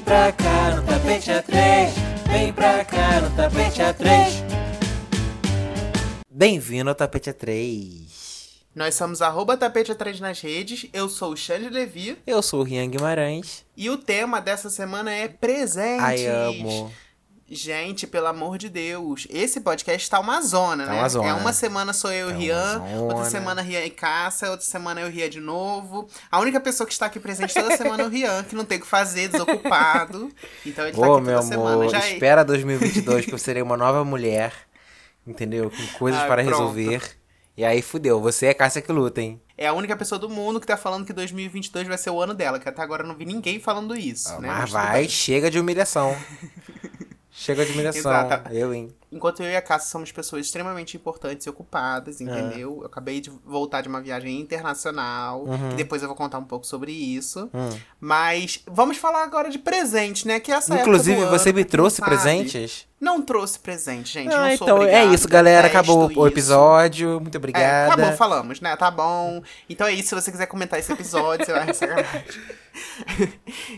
Vem pra cá no tapete A3. Vem pra cá no tapete A3. Bem-vindo ao Tapete A3. Nós somos arroba tapete atrás nas redes, eu sou o Xande Levi Eu sou o Rian Guimarães. e o tema dessa semana é presentes. Ai, amo. Gente, pelo amor de Deus, esse podcast tá uma zona, Tá né? uma zona. É uma semana sou eu e Tá o Rian, outra semana Rian e Caça, outra semana eu e o Rian de novo. A única pessoa que está aqui presente toda semana é o Rian, que não tem o que fazer, desocupado. Então ele tá Ô, aqui meu toda amor, semana. Já é- espera 2022 que eu serei uma nova mulher, entendeu? Com coisas Ai, para pronto. resolver. E aí fudeu, você é Cássia que luta, hein? É a única pessoa do mundo que tá falando que 2022 vai ser o ano dela, que até agora eu não vi ninguém falando isso, Ah, né? Mas tudo vai, chega de humilhação. chega de humilhação. Exato. Eu, hein? Enquanto eu e a Cássia somos pessoas extremamente importantes e É. ocupadas, entendeu? Eu acabei de voltar de uma viagem internacional, Uhum. e depois eu vou contar um pouco sobre isso. Hum. Mas vamos falar agora de presente, né? Que essa Inclusive, do ano, você me trouxe presentes? Não trouxe presente, gente. Ah, não sou então é obrigado, isso, galera. detesto Acabou o isso. episódio. Muito É, obrigada. acabou, falamos, né? Tá bom. Então é isso, se você quiser comentar esse episódio, você vai receber.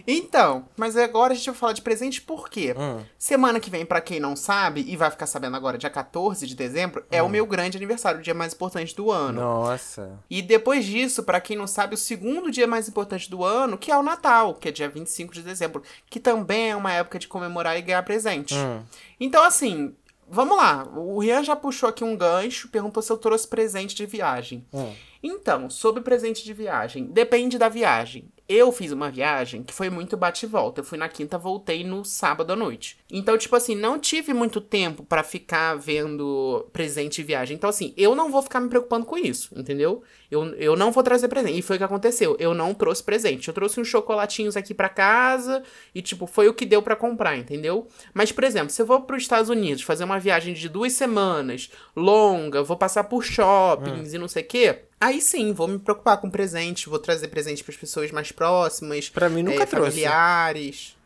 então, mas agora a gente vai falar de presente por quê? Hum. Semana que vem, pra quem não sabe, e vai ficar sabendo agora, dia 14 de dezembro, é o meu grande aniversário, o dia mais importante do ano. Nossa. E depois disso, pra quem não sabe, o segundo dia mais importante do ano, que é o Natal, que é dia 25 de dezembro, que também é uma época de comemorar e ganhar presente. Hum. Então, assim, vamos lá. O Rian já puxou aqui um gancho, perguntou se eu trouxe presente de viagem. Hum. Então, sobre presente de viagem, depende da viagem. Eu fiz uma viagem que foi muito bate e volta. Eu fui na quinta, voltei no sábado à noite. Então, tipo assim, não tive muito tempo pra ficar vendo presente de viagem. Então, assim, eu não vou ficar me preocupando com isso, entendeu? Eu, eu não vou trazer presente. E foi o que aconteceu. Eu não trouxe presente. Eu trouxe uns chocolatinhos aqui pra casa e, tipo, foi o que deu pra comprar, entendeu? Mas, por exemplo, se eu vou pros Estados Unidos fazer uma viagem de duas semanas, longa, vou passar por shoppings e não sei o quê. Aí sim, vou me preocupar com presente, vou trazer presente pras pessoas mais próximas. Pra mim nunca é, trouxe. Familiares.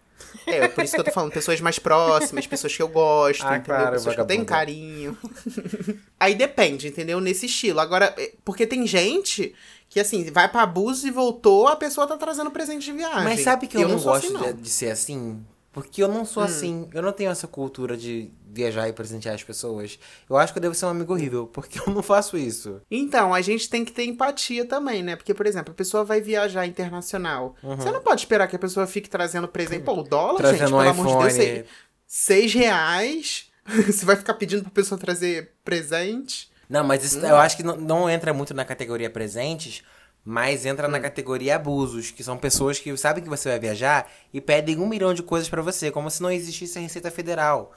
É, por isso que eu tô falando, pessoas mais próximas, pessoas que eu gosto, Ah, entendeu? claro, pessoas que eu tenho carinho. Aí depende, entendeu? Nesse estilo. Agora, é, porque tem gente que, assim, vai pra abuso e voltou, a pessoa tá trazendo presente de viagem. Mas sabe que E eu, não sou gosto assim, não. Hum. de, de ser assim? Porque eu não sou assim. Eu não tenho essa cultura de viajar e presentear as pessoas. Eu acho que eu devo ser um amigo horrível, porque eu não faço isso. Então, a gente tem que ter empatia também, né? Porque, por exemplo, a pessoa vai viajar internacional. Uhum. Você não pode esperar que a pessoa fique trazendo presente. Pô, o dólar, Trazendo gente, um pelo amor de Deus, iPhone. seis, seis reais. Você vai ficar pedindo pra pessoa trazer presente? Não, mas isso eu acho que não, não entra muito na categoria presentes, mas entra Hum. na categoria abusos, que são pessoas que sabem que você vai viajar e pedem um milhão de coisas pra você, como se não existisse a Receita Federal.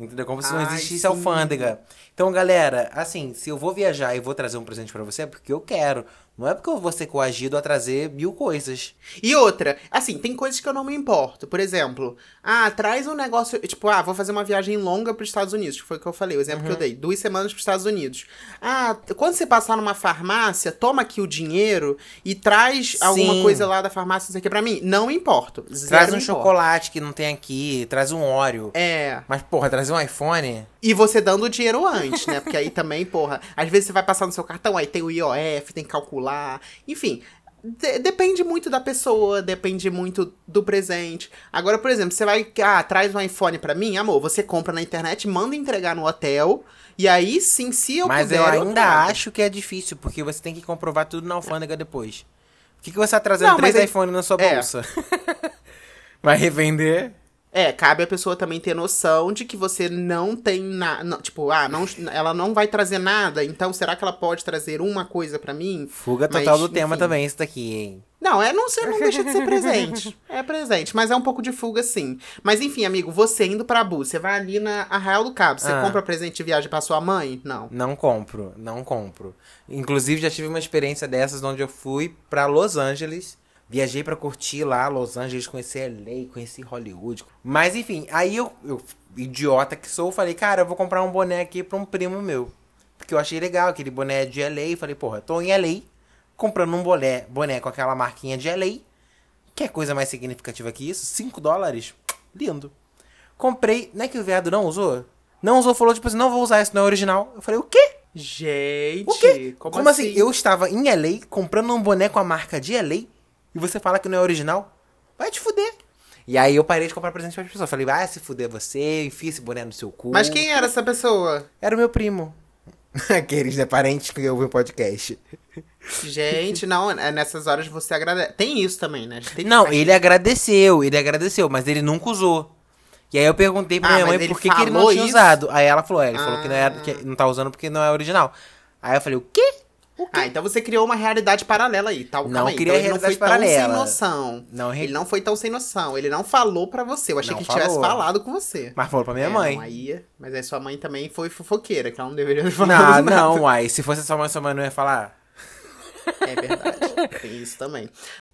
Entendeu? Como se não Ai, existisse sim. alfândega. Então, galera, assim, se eu vou viajar e vou trazer um presente pra você, é porque eu quero. Não é porque eu vou ser coagido a trazer mil coisas. E outra, assim, tem coisas que eu não me importo. Por exemplo, ah, traz um negócio. Tipo, ah, vou fazer uma viagem longa pros Estados Unidos, que foi o que eu falei, o exemplo que eu dei. Duas semanas pros Estados Unidos. Ah, quando você passar numa farmácia, toma aqui o dinheiro e traz alguma Sim. coisa lá da farmácia, isso aqui pra mim. Não me importo. Traz um chocolate que não tem aqui, traz um Oreo. É. Mas, porra, trazer um iPhone. E você dando o dinheiro antes, né? Porque aí também, porra, às vezes você vai passar no seu cartão, aí tem o IOF, tem que calcular. Enfim, de- depende muito da pessoa, depende muito do presente. Agora, por exemplo, você vai, ah, traz um iPhone pra mim, amor, você compra na internet, manda entregar no hotel, e aí sim, se eu Mas puder, eu ainda trago. acho que é difícil, porque você tem que comprovar tudo na alfândega depois. O que, que você tá trazendo Não, três iPhones na sua É. bolsa? Vai revender? É, cabe a pessoa também ter noção de que você não tem nada. Tipo, ah, não, ela não vai trazer nada, então será que ela pode trazer uma coisa pra mim? Fuga Mas, total do tema enfim. também, isso daqui, hein? Não, é não, ser, não deixa de ser presente. É presente, mas é um pouco de fuga, sim. Mas enfim, amigo, você indo pra Bu, você vai ali na Arraial do Cabo, você Ah. compra presente de viagem pra sua mãe? Não. Não compro, não compro. Inclusive, já tive uma experiência dessas onde eu fui pra Los Angeles. Viajei pra curtir lá Los Angeles, conheci LA, conheci Hollywood. Mas enfim, aí eu, eu, idiota que sou, falei, cara, eu vou comprar um boné aqui pra um primo meu. Porque eu achei legal, aquele boné de LA. Falei, porra, tô em LA, comprando um boné, boné com aquela marquinha de LA. Quer coisa mais significativa que isso? 5 dólares? Lindo. Comprei, não é que o viado não usou? Não usou, falou tipo assim, não vou usar, isso não é original. Eu falei, o quê? Gente, O quê? como, Como, assim? Eu estava em LA comprando um boné com a marca de LA e você fala que não é original? Vai te fuder. E aí eu parei de comprar presente para as pessoas. Falei, vai se fuder você, enfia esse boné no seu cu. Mas quem era essa pessoa? Era o meu primo. Aqueles, né, parentes que ouvem o podcast. Gente, não, é nessas horas você agradece. Tem isso também, né? Tem Não, faz- ele agradeceu, ele agradeceu, mas ele nunca usou. E aí eu perguntei pra Ah, minha mãe por que, que ele não tinha isso? usado. Aí ela falou, é, ele falou que não, era, Ah. que não tá usando porque não é original. Aí eu falei, o quê? Ah, então você criou uma realidade paralela aí, tá? Não criei então ele não realidade foi paralela. tão sem noção. Não, re- Ele não foi tão sem noção. Ele não falou pra você. Eu achei Não que ele tivesse falado com você. Mas falou pra minha É, mãe. não, aí, mas aí sua mãe também foi fofoqueira, que ela não deveria ter Não, falado nada. não, uai. Se fosse sua mãe, sua mãe não ia falar. É verdade. Tem isso também.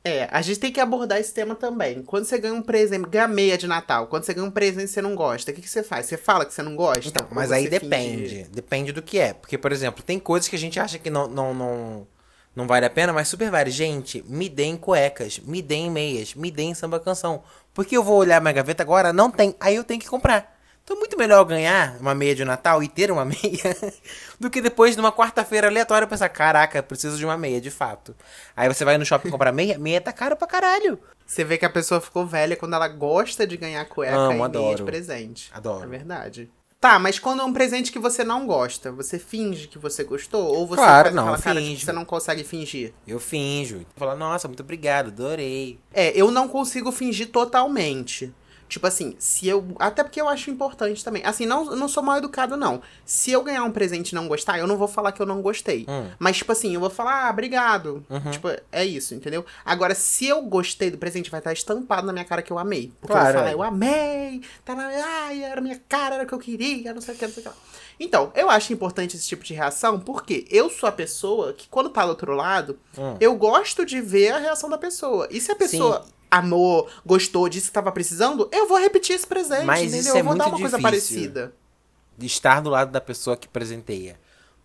É, a gente tem que abordar esse tema também. Quando você ganha um presente, ganha meia de Natal, quando você ganha um presente que você não gosta, o que, que você faz? Você fala que você não gosta? Então, mas aí finge- depende. Depende do que é. Porque, por exemplo, tem coisas que a gente acha que não, não, não, não vale a pena, mas super vale. Gente, me deem cuecas, me deem meias, me deem samba canção. Porque eu vou olhar minha gaveta agora, não tem. Aí eu tenho que comprar. Então, muito melhor ganhar uma meia de Natal e ter uma meia do que depois, numa quarta-feira aleatória, pensar: caraca, preciso de uma meia, de fato. Aí você vai no shopping comprar meia, meia tá caro pra caralho. Você vê que a pessoa ficou velha quando ela gosta de ganhar cueca Amo, e meia adoro. de presente. Adoro. É verdade. Tá, mas quando é um presente que você não gosta, você finge que você gostou? Ou você Claro, faz não, aquela cara de que você não consegue fingir? Eu finjo. Falo, nossa, muito obrigado, adorei. É, eu não consigo fingir totalmente. Tipo assim, se eu. Até porque eu acho importante também. Assim, não, eu não sou mal educado, não. Se eu ganhar um presente e não gostar, eu não vou falar que eu não gostei. Hum. Mas, tipo assim, eu vou falar, ah, obrigado. Uhum. Tipo, é isso, entendeu? Agora, se eu gostei do presente, vai estar estampado na minha cara que eu amei. Porque eu Claro, vou falar, é. eu amei, tá na. Ai, era a minha cara, era o que eu queria, não sei o que, não sei o que lá. Então, eu acho importante esse tipo de reação, porque eu sou a pessoa que, quando tá do outro lado, Hum. eu gosto de ver a reação da pessoa. E se a pessoa amou, gostou, disse que tava precisando, eu vou repetir esse presente, Mas entendeu? isso é eu vou dar muito uma coisa parecida. de estar do lado da pessoa que presenteia.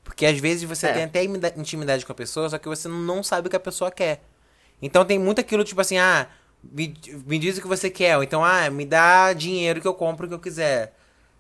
Porque às vezes você É. tem até imida- intimidade com a pessoa, só que você não sabe o que a pessoa quer. Então tem muito aquilo, tipo assim, ah, me, me diz o que você quer. Ou então, ah, me dá dinheiro que eu compro o que eu quiser.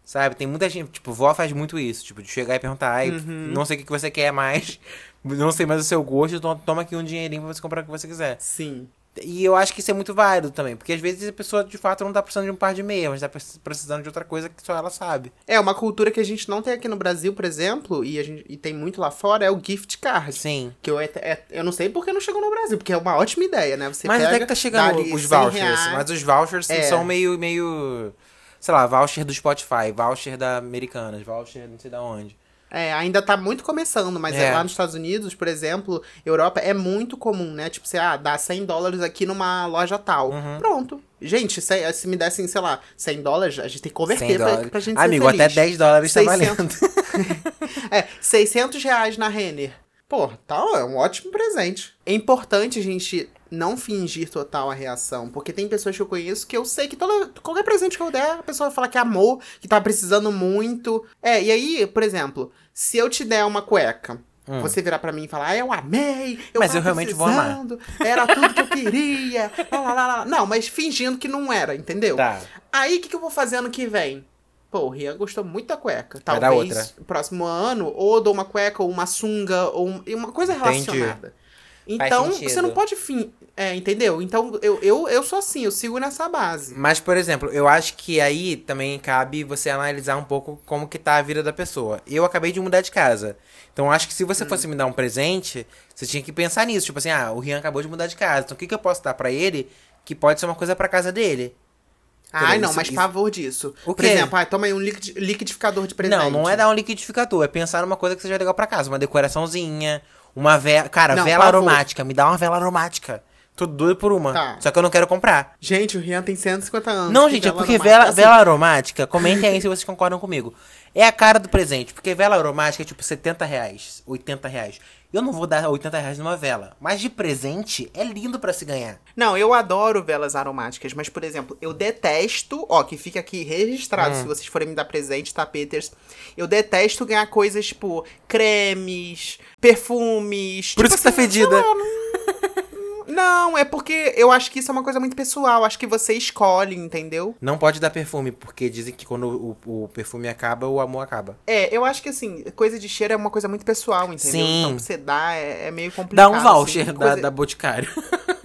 Sabe? Tem muita gente, tipo, vó faz muito isso, tipo, de chegar e perguntar, ai, Uhum. não sei o que que você quer mais, não sei mais o seu gosto, então toma aqui um dinheirinho pra você comprar o que você quiser. Sim. E eu acho que isso é muito válido também, porque às vezes a pessoa de fato não tá precisando de um par de meia, mas tá precis- precisando de outra coisa que só ela sabe. É, uma cultura que a gente não tem aqui no Brasil, por exemplo, e, a gente, e tem muito lá fora, é o gift card. Sim. Que eu, é, é- eu não sei porque não chegou no Brasil, porque é uma ótima ideia, né? Você mas pega, até que tá chegando os 100 vouchers. reais. Mas os vouchers É. são meio, meio. Sei lá, voucher do Spotify, voucher da Americanas, voucher não sei da onde. É, ainda tá muito começando, mas É. lá nos Estados Unidos, por exemplo, Europa, é muito comum, né? Tipo, você ah, dá 100 dólares aqui numa loja tal. Uhum. Pronto. Gente, se, se me dessem, sei lá, 100 dólares, a gente tem que 100 converter pra, pra gente Amigo, até 10 dólares tá 600. valendo. É, 600 reais na Renner. Pô, tal, é um ótimo presente. É importante a gente não fingir total a reação, porque tem pessoas que eu conheço que eu sei que toda, qualquer presente que eu der, a pessoa vai falar que amou, que tá precisando muito. É, e aí, por exemplo, se eu te der uma cueca, você virar pra mim e falar, ah, eu amei, eu Hum. Mas eu realmente vou amar. Era tudo que eu queria. lá, lá, lá. Não, mas fingindo que não era, entendeu? Tá. Aí, o que, que eu vou fazer ano que vem? Pô, o Rian gostou muito da cueca. Talvez próximo ano, ou dou uma cueca, ou uma sunga, ou uma coisa Entendi. Então, você não pode fim. É, entendeu? Então, eu, eu, eu sou assim, eu sigo nessa base. Mas, por exemplo, eu acho que aí também cabe você analisar um pouco como que tá a vida da pessoa. Eu acabei de mudar de casa. Então, acho que se Hum. você fosse me dar um presente, você tinha que pensar nisso. Tipo assim, ah, o Rian acabou de mudar de casa. Então, o que, que eu posso dar pra ele que pode ser uma coisa pra casa dele? Ai, Isso- não, mas isso- pavor disso. O Por quê? exemplo, ah, toma aí um liquid- liquidificador de presente. Não, não é dar um liquidificador. É pensar numa coisa que seja legal pra casa. Uma decoraçãozinha, uma vela... Cara, Não, vela aromática. Me dá uma vela aromática. Tô doido por uma. Tá. Só que eu não quero comprar. Gente, o Rian tem 150 anos. Não, gente, é porque aromática vela, assim. vela aromática, comentem aí se vocês concordam comigo. É a cara do presente, porque vela aromática é tipo 70 reais, 80 reais. Eu não vou dar 80 reais numa vela, mas de presente é lindo pra se ganhar. Não, eu adoro velas aromáticas, mas, por exemplo, eu detesto, ó, que fica aqui registrado Hum. se vocês forem me dar presente, tá, Peters? Eu detesto ganhar coisas tipo cremes, perfumes. Por tipo isso que tá assim, fedida. não- Não, é porque eu acho que isso é uma coisa muito pessoal. Acho que você escolhe, entendeu? Não pode dar perfume, porque dizem que quando o, o perfume acaba, o amor acaba. É, eu acho que assim, coisa de cheiro é uma coisa muito pessoal, entendeu? Sim. Então, você dar é, é meio Dá complicado. um voucher assim, da, coisa- da Boticário.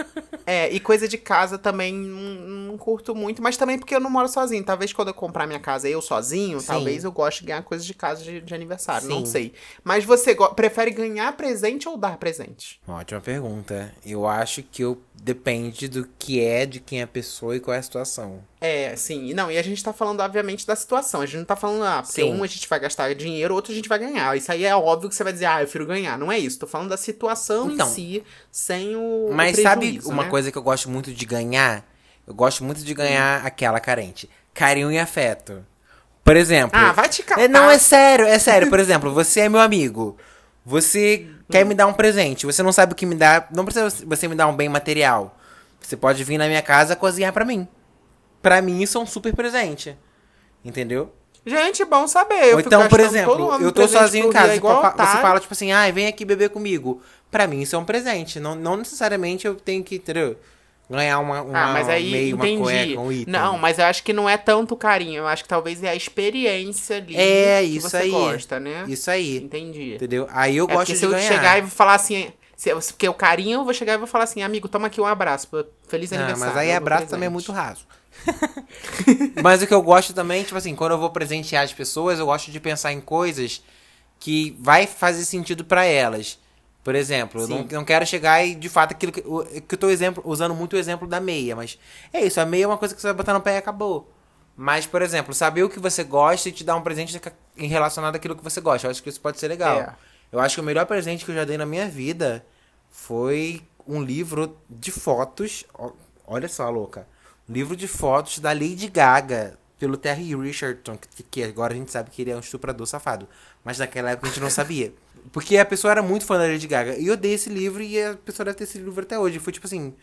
É, e coisa de casa também não, não curto muito, mas também porque eu não moro sozinho. Talvez quando eu comprar minha casa eu sozinho, Sim. talvez eu goste de ganhar coisas de casa de, de aniversário. Não Sim. sei. Mas você prefere ganhar presente ou dar presente? Ótima pergunta. Eu acho que eu depende do que é, de quem é a pessoa e qual é a situação. É, sim. Não, e a gente tá falando, obviamente, da situação. A gente não tá falando, ah, porque Sim. um a gente vai gastar dinheiro, outro a gente vai ganhar. Isso aí é óbvio que você vai dizer, ah, eu prefiro ganhar. Não é isso. Tô falando da situação Então. em si, sem o. o Mas sabe prejuízo, uma né? coisa que eu gosto muito de ganhar? Eu gosto muito de ganhar aquela carente. Carinho e afeto. Por exemplo. Ah, vai te catar. É, não, é sério, é sério. Por exemplo, você é meu amigo. Você quer me dar um presente. Você não sabe o que me dar. Não precisa você me dar um bem material. Você pode vir na minha casa cozinhar pra mim. Pra mim, isso é um super presente. Entendeu? Gente, bom saber. Eu então, por exemplo, eu tô sozinho em casa. Igual você fala, tipo assim, ai, vem aqui beber comigo. Pra mim, isso é um presente. Não, não necessariamente eu tenho que, entendeu? Ganhar uma, uma Ah, mas aí meio, entendi. uma cueca, um item. não, mas eu acho que não é tanto carinho. Eu acho que talvez é a experiência ali É, que isso você aí. gosta, né? Isso aí. Entendi. Entendeu? Aí eu É gosto de se eu ganhar. chegar e falar assim, se, eu- porque o carinho eu vou chegar e vou falar assim, amigo, toma aqui um abraço, feliz Ah, aniversário. mas aí eu abraço presente. também é muito raso. mas o que eu gosto também, tipo assim, quando eu vou presentear as pessoas, eu gosto de pensar em coisas que vai fazer sentido pra elas. Por exemplo, eu não, Sim. não quero chegar e, de fato, aquilo que, o- que eu tô exemplo, usando muito o exemplo da meia, mas é isso, a meia é uma coisa que você vai botar no pé e acabou. Mas, por exemplo, saber o que você gosta e te dar um presente em relacionado àquilo que você gosta. Eu acho que isso pode ser legal. É. Eu acho que o melhor presente que eu já dei na minha vida foi um livro de fotos. Olha só, louca. Um livro de fotos da Lady Gaga, pelo Terry Richardson, que, que agora a gente sabe que ele é um estuprador safado. Mas naquela época a gente não sabia. Porque a pessoa era muito fã da Lady Gaga. E eu dei esse livro e a pessoa deve ter esse livro até hoje. Foi, tipo assim,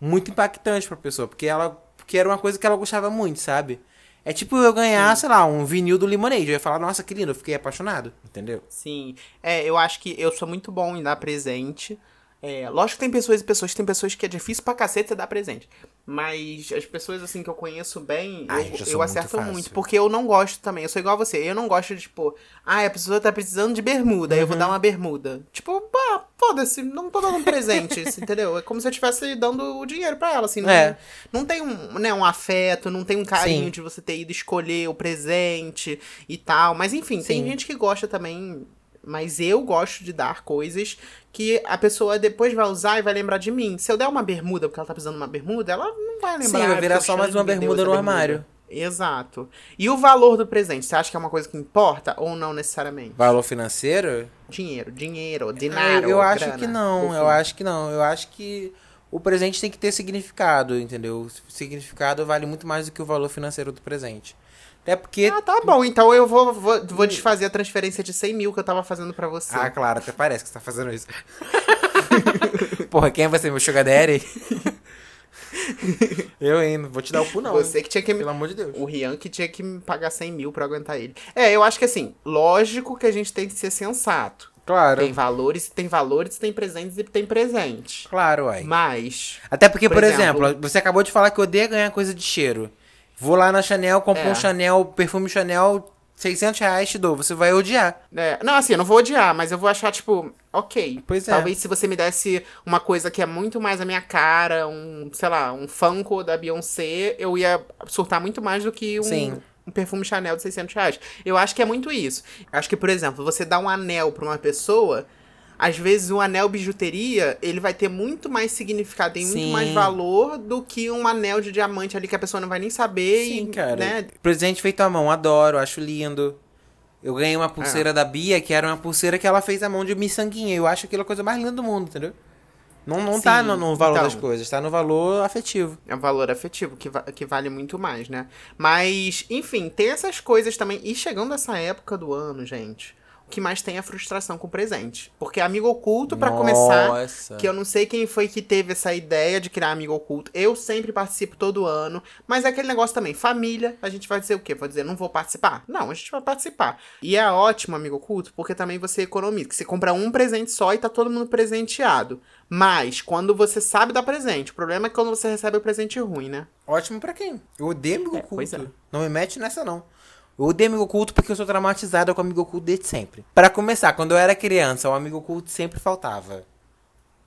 muito impactante pra pessoa. Porque ela. Porque era uma coisa que ela gostava muito, sabe? É tipo eu ganhar, sei lá, um vinil do Lemonade. Eu ia falar, nossa, que lindo, eu fiquei apaixonado. Entendeu? Sim. É, eu acho que eu sou muito bom em dar presente. É, lógico que tem pessoas e pessoas, tem pessoas que é difícil pra cacete você dar presente. Mas as pessoas, assim, que eu conheço bem, Ai, eu, eu eu muito acerto muito, fácil. Porque eu não gosto também. Eu sou igual a você. Eu não gosto de, tipo, ah, a pessoa tá precisando de bermuda, aí eu vou Uhum. dar uma bermuda. Tipo, pá, foda-se, não tô dando um presente, entendeu? É como se eu estivesse dando o dinheiro pra ela, assim. Não, É. não tem um, né, um afeto, não tem um carinho Sim. de você ter ido escolher o presente e tal. Mas enfim, tem Sim. gente que gosta também. Mas eu gosto de dar coisas que a pessoa depois vai usar e vai lembrar de mim. Se eu der uma bermuda porque ela tá precisando de uma bermuda, ela não vai lembrar. Sim, vai "Ah, virar só mais uma bermuda no armário. Exato. E o valor do presente, você acha que é uma coisa que importa ou não necessariamente? Valor financeiro? Dinheiro, dinheiro, Eu, dinheiro. eu acho grana, que não, eu acho que não. Eu acho que o presente tem que ter significado, entendeu? O significado vale muito mais do que o valor financeiro do presente. Até porque. Ah, tá bom. Então eu vou, vou, vou desfazer a transferência de 100 mil que eu tava fazendo pra você. Ah, claro, até parece que você tá fazendo isso. Porra, quem é você, meu sugar daddy? eu ainda, vou te dar o cu não. Você que tinha que. Pelo amor de Deus. O Rian que tinha que me pagar 100 mil pra aguentar ele. É, eu acho que assim, lógico que a gente tem que ser sensato. Claro. Tem valores, tem valores, tem presentes e tem presente. Claro, uai. Mas. Até porque, por, Por exemplo, exemplo- você acabou de falar que odeia ganhar coisa de cheiro. Vou lá na Chanel, compro É. um Chanel, perfume Chanel, 600 reais, te dou. Você vai odiar. É, não, assim, eu não vou odiar, mas eu vou achar, tipo, ok. Pois é. Talvez se você me desse uma coisa que é muito mais a minha cara, um, sei lá, um Funko da Beyoncé, eu ia surtar muito mais do que um, Sim. um perfume Chanel de 600 reais. Eu acho que é muito isso. Acho que, por exemplo, você dá um anel pra uma pessoa, às vezes um anel bijuteria, ele vai ter muito mais significado, tem muito mais valor do que um anel de diamante ali que a pessoa não vai nem saber Sim, e, cara. né? Presente feito à mão, adoro, acho lindo. Eu ganhei uma pulseira É. da Bia, que era uma pulseira que ela fez à mão de miçanguinha. Eu acho aquilo a coisa mais linda do mundo, entendeu? Não, não tá no, no valor então. das coisas, tá no valor afetivo. É um valor afetivo, que, va- que vale muito mais, né? Mas, enfim, tem essas coisas também. E chegando essa época do ano, gente, o que mais tem é a frustração com o presente. Porque amigo oculto, pra começar, Nossa. que eu não sei quem foi que teve essa ideia de criar amigo oculto. Eu sempre participo todo ano. Mas é aquele negócio também, família, a gente vai dizer o quê? Vai dizer, não vou participar? Não, a gente vai participar. E é ótimo, amigo oculto, porque também você economiza. Que você compra um presente só e tá todo mundo presenteado. Mas, quando você sabe dar presente, o problema é quando você recebe o presente ruim, né? Ótimo pra quem? Eu odeio amigo É, oculto. é. Não me mete nessa, não. Eu odeio amigo oculto porque eu sou traumatizada com amigo oculto desde sempre. Pra começar, quando eu era criança, o amigo oculto sempre faltava.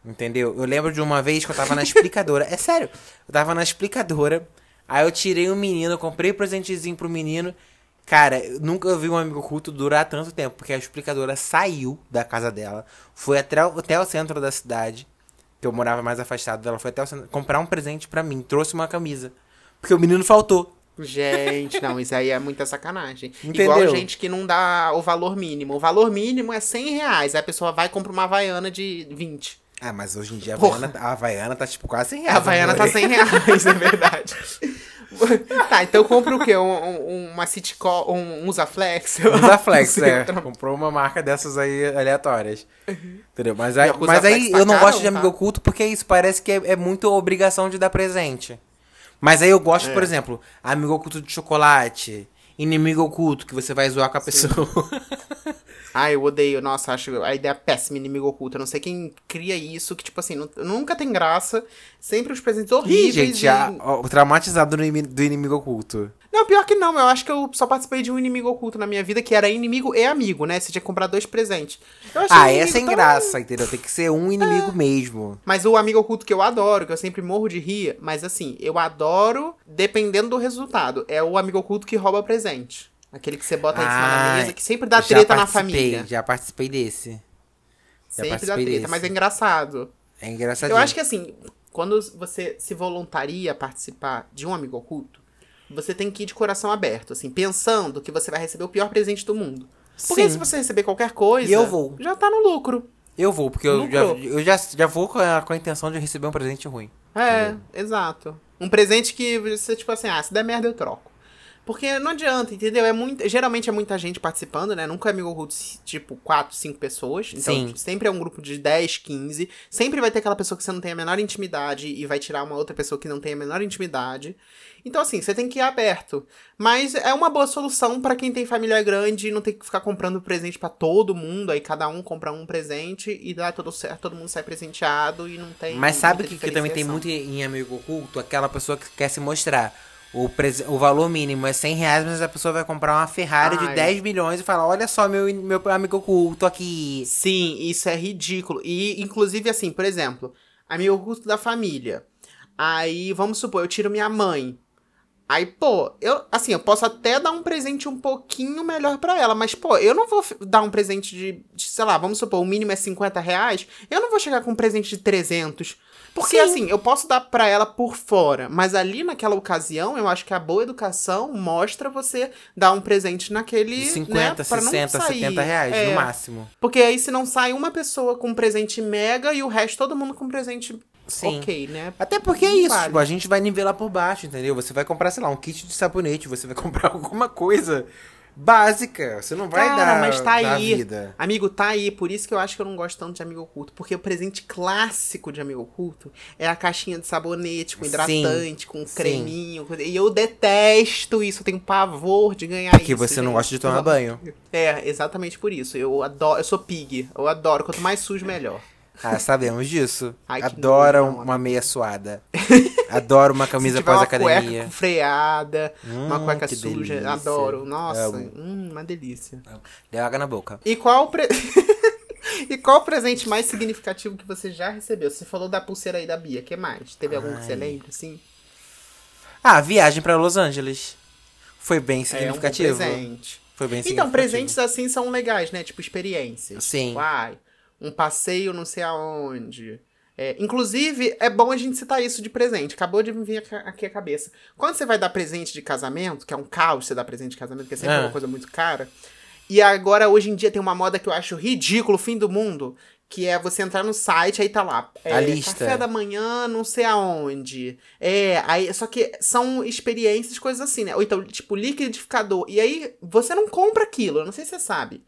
Entendeu? Eu lembro de uma vez que eu tava na explicadora. É sério, eu tava na explicadora. Aí eu tirei um menino, comprei um presentezinho pro menino. Cara, eu nunca vi um amigo oculto durar tanto tempo, porque a explicadora saiu da casa dela, foi até, até o centro da cidade, que eu morava mais afastado dela, foi até o centro, comprar um presente pra mim, trouxe uma camisa. Porque o menino faltou. Gente, não, isso aí é muita sacanagem. Entendeu? Igual gente que não dá o valor mínimo. O valor mínimo é 100 reais. Aí a pessoa vai e compra uma Havaiana de 20. Ah, mas hoje em dia a. Havaiana, a Havaiana tá tipo quase 100 A reais. Havaiana tá amor. 100 reais, é verdade. tá, então compra o quê? Um, um- uma Citco, um Usaflex? Usa Flex, Sei, é. Comprou uma marca dessas aí aleatórias. Entendeu? Mas aí, que o mas Usa aí tá eu não gosto de amigo tá? oculto porque é isso, parece que é, é muito obrigação de dar presente. Mas aí eu gosto, É. por exemplo, amigo oculto de chocolate, inimigo oculto, que você vai zoar com a pessoa. Ah, eu odeio. Nossa, acho a ideia péssima, inimigo oculto. Eu não sei quem cria isso, que, tipo assim, não- nunca tem graça. Sempre os presentes Ih, horríveis. gente, e- a- o traumatizado do inimi- do inimigo oculto. Não, pior que não. Eu acho que eu só participei de um inimigo oculto na minha vida, que era inimigo e amigo, né? Você tinha que comprar dois presentes. Ah, inimigo é sem tão- graça, entendeu? Tem que ser um inimigo mesmo. Mas o amigo oculto que eu adoro, que eu sempre morro de rir, mas assim, eu adoro dependendo do resultado. É o amigo oculto que rouba presente. Aquele que você bota aí em cima da Ah, mesa, que sempre dá treta na família. Já participei desse. Já Sempre dá treta, desse. mas é engraçado. É engraçadinho. Eu acho que assim, quando você se voluntaria a participar de um amigo oculto, você tem que ir de coração aberto, assim, pensando que você vai receber o pior presente do mundo. Porque Sim. se você receber qualquer coisa, E eu vou. já tá no lucro. Eu vou, porque eu, já, eu já, já vou com a, com a intenção de receber um presente ruim. É, exato. Um presente que você, tipo assim, ah, se der merda eu troco. Porque não adianta, entendeu? É muito, geralmente é muita gente participando, né? Nunca é amigo oculto, tipo, 4, 5 pessoas. Então, Sim. sempre é um grupo de 10, 15. Sempre vai ter aquela pessoa que você não tem a menor intimidade e vai tirar uma outra pessoa que não tem a menor intimidade. Então, assim, você tem que ir aberto. Mas é uma boa solução pra quem tem família grande e não tem que ficar comprando presente pra todo mundo. Aí cada um compra um presente e dá tudo certo, todo mundo sai presenteado e não tem. Mas sabe muita que, que também tem muito em amigo oculto? Aquela pessoa que quer se mostrar. O, prese- o valor mínimo é 100 reais, mas a pessoa vai comprar uma Ferrari de Ai. 10 milhões e fala: Olha só, meu, meu amigo oculto aqui. Sim, isso é ridículo. E, inclusive, assim, por exemplo, amigo oculto da família. Aí, vamos supor, eu tiro minha mãe. Aí, pô, eu, assim, eu posso até dar um presente um pouquinho melhor pra ela, mas, pô, eu não vou dar um presente de, de, sei lá, vamos supor, o mínimo é 50 reais, eu não vou chegar com um presente de 300. Porque, Sim. assim, eu posso dar pra ela por fora, mas ali naquela ocasião, eu acho que a boa educação mostra você dar um presente naquele, De né, 50, pra não 60, sair. 70 reais, É. no máximo. Porque aí se não sai uma pessoa com um presente mega e o resto todo mundo com um presente Sim. ok, né? Até porque é isso, vale. tipo, a gente vai nivelar por baixo, entendeu? Você vai comprar, sei lá, um kit de sabonete, você vai comprar alguma coisa básica. Você não vai Cara, dar, mas tá dar aí. vida. Amigo, tá aí. Por isso que eu acho que eu não gosto tanto de amigo oculto. Porque o presente clássico de amigo oculto é a caixinha de sabonete com Sim, hidratante, com sim. creminho. coisa- E eu detesto isso. Eu tenho pavor de ganhar Porque isso. você não gente. gosta de tomar banho. É, exatamente por isso. Eu adoro. Eu sou pig. Eu adoro. Quanto mais sujo, melhor. Ah, sabemos disso. Ai, nojo, uma meia suada. Adoro uma camisa uma pós-academia. cueca com freada, uma Hum, cueca que suja, delícia. adoro. Nossa, hum, uma delícia. Deu água na boca. E qual o pre... E qual o presente mais significativo que você já recebeu? Você falou da pulseira aí da Bia, que mais? Teve algum que você Ai. lembra, assim? Ah, viagem pra Los Angeles. Foi bem É um significativo. presente. Foi bem Então, significativo. presentes assim são legais, né? Tipo, experiências. Sim. Tipo, ai, um passeio não sei aonde. É, inclusive, é bom a gente citar isso de presente. Acabou de me vir aqui- a cabeça. Quando você vai dar presente de casamento, que é um caos você dar presente de casamento, porque é sempre É. uma coisa muito cara. E agora, hoje em dia, tem uma moda que eu acho ridículo, fim do mundo. Que é você entrar no site, aí tá lá. é, A lista. Café da manhã, não sei aonde. É, aí, só que são experiências, coisas assim, né? Ou então, tipo, liquidificador. E aí, você não compra aquilo, eu não sei se você sabe.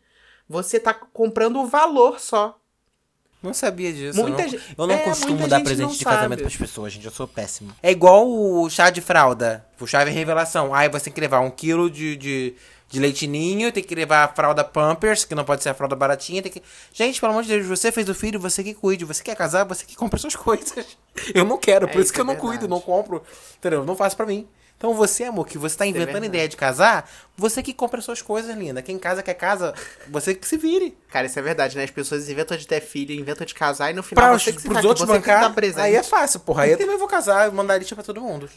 Você tá comprando o valor só. Não sabia disso. Muita eu não, gente- eu não é, costumo dar presente não de casamento sabe. pras pessoas, gente. Eu sou péssimo. É igual o chá de fralda. O chá de revelação. Aí você tem que levar um quilo de, de, de leitinho, tem que levar a fralda Pampers, que não pode ser a fralda baratinha. Tem que... Gente, pelo amor de Deus, você fez o filho, você que cuide. Você quer casar, você que compra suas coisas. Eu não quero, por É, isso que isso eu não é cuido, verdade. não compro. Entendeu? Não faço pra mim. Então você, amor, que você tá inventando verdade. ideia de casar, você que compra suas coisas, linda. Quem casa quer casa, você que se vire. Cara, isso é verdade, né? As pessoas inventam de ter filho, inventam de casar e no final Pra você os, que se pros tá, outros bancar, tá presente. aí é fácil, porra. Aí eu também vou casar mandar lista pra todo mundo.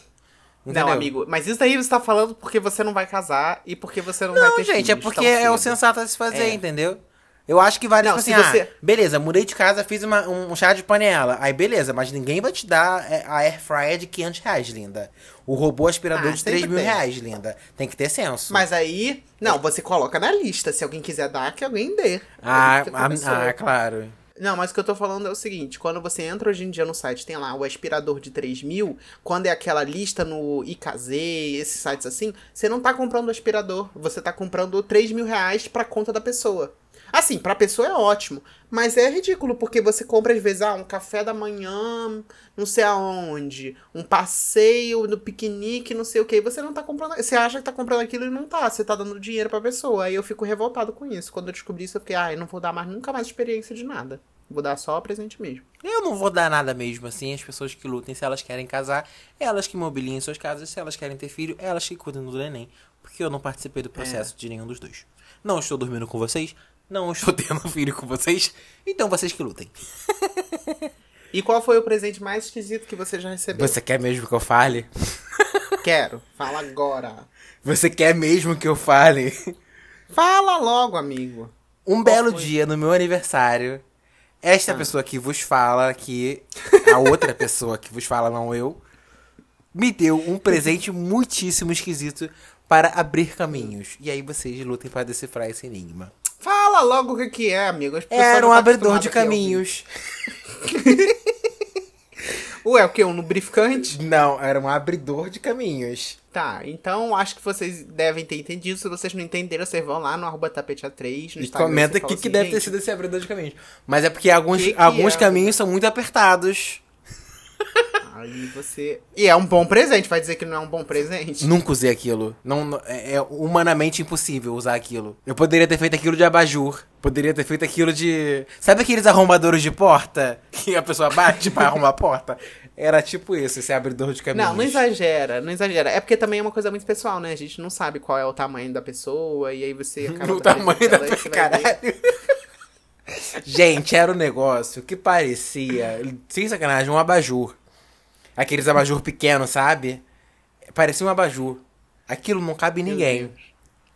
Entendeu? Não, amigo, mas isso daí você tá falando porque você não vai casar e porque você não, vai Não, ter gente, é filhos porque tão é o cedo. sensato a se fazer, É. entendeu? Eu acho que vale, Não, tipo se assim, você- ah, beleza, mudei de casa, fiz uma- um, um chá de panela. Aí beleza, mas ninguém vai te dar é, a air fryer de 500 reais, linda. O robô aspirador Ah, de 3 sempre mil tem. reais, linda. Tem que ter senso. Mas aí, não, você coloca na lista. Se alguém quiser dar, que alguém dê. Ah, ah, ah, claro. Não, mas o que eu tô falando é o seguinte: quando você entra hoje em dia no site, tem lá o aspirador de 3 mil, quando é aquela lista no IKZ, esses sites assim, você não tá comprando o aspirador, você tá comprando 3 mil reais pra conta da pessoa. Assim, pra pessoa é ótimo, mas é ridículo, porque você compra às vezes ah, um café da manhã, não sei aonde, um passeio no piquenique, não sei o que, e você não tá comprando. Você acha que tá comprando aquilo e não tá, você tá dando dinheiro pra pessoa. Aí eu fico revoltado com isso. Quando eu descobri isso, eu fiquei, ah, eu não vou dar mais nunca mais experiência de nada. Vou dar só presente mesmo. Eu não vou dar nada mesmo, assim, as pessoas que lutem, se elas querem casar, elas que mobiliem suas casas, se elas querem ter filho, elas que cuidem do neném. Porque eu não participei do processo de nenhum dos dois. Não estou dormindo com vocês, não estou tendo filho com vocês, então vocês que lutem. E qual foi o presente mais esquisito que você já recebeu? Você quer mesmo que eu fale? Quero. Fala agora. Você quer mesmo que eu fale? Fala logo, amigo. Um belo dia, no meu aniversário, esta pessoa que vos fala aqui, a outra pessoa que vos fala, não eu, me deu um presente muitíssimo esquisito para abrir caminhos. E aí vocês lutem para decifrar esse enigma. Fala logo o que é, amigo. Era um abridor de aqui ouvir. caminhos. Ué, o que? Um lubrificante? Não, era um abridor de caminhos. Tá, então acho que vocês devem ter entendido. Se vocês não entenderam, vocês vão lá no arroba tapete3. No E Instagram, comenta o que, fala que assim, deve ter "Gente, sido esse abridor de caminhos. Mas é porque alguns, Que que alguns é? caminhos são muito apertados. Aí você. E é um bom presente, vai dizer que não é um bom presente? Nunca usei aquilo. Não, é, é humanamente impossível usar aquilo. Eu poderia ter feito aquilo de abajur. Poderia ter feito aquilo de. Sabe aqueles arrombadores de porta? Que a pessoa bate pra arrombar a porta? Era tipo isso, esse abridor de caminhos. Não, não exagera, não exagera. É porque também é uma coisa muito pessoal, né? A gente não sabe qual é o tamanho da pessoa, e aí você acaba. Dando tamanho da ver. caralho. Gente, era um negócio que parecia, sem sacanagem, um abajur. Aqueles abajur pequenos, sabe? Parecia um abajur. Aquilo não cabe em ninguém.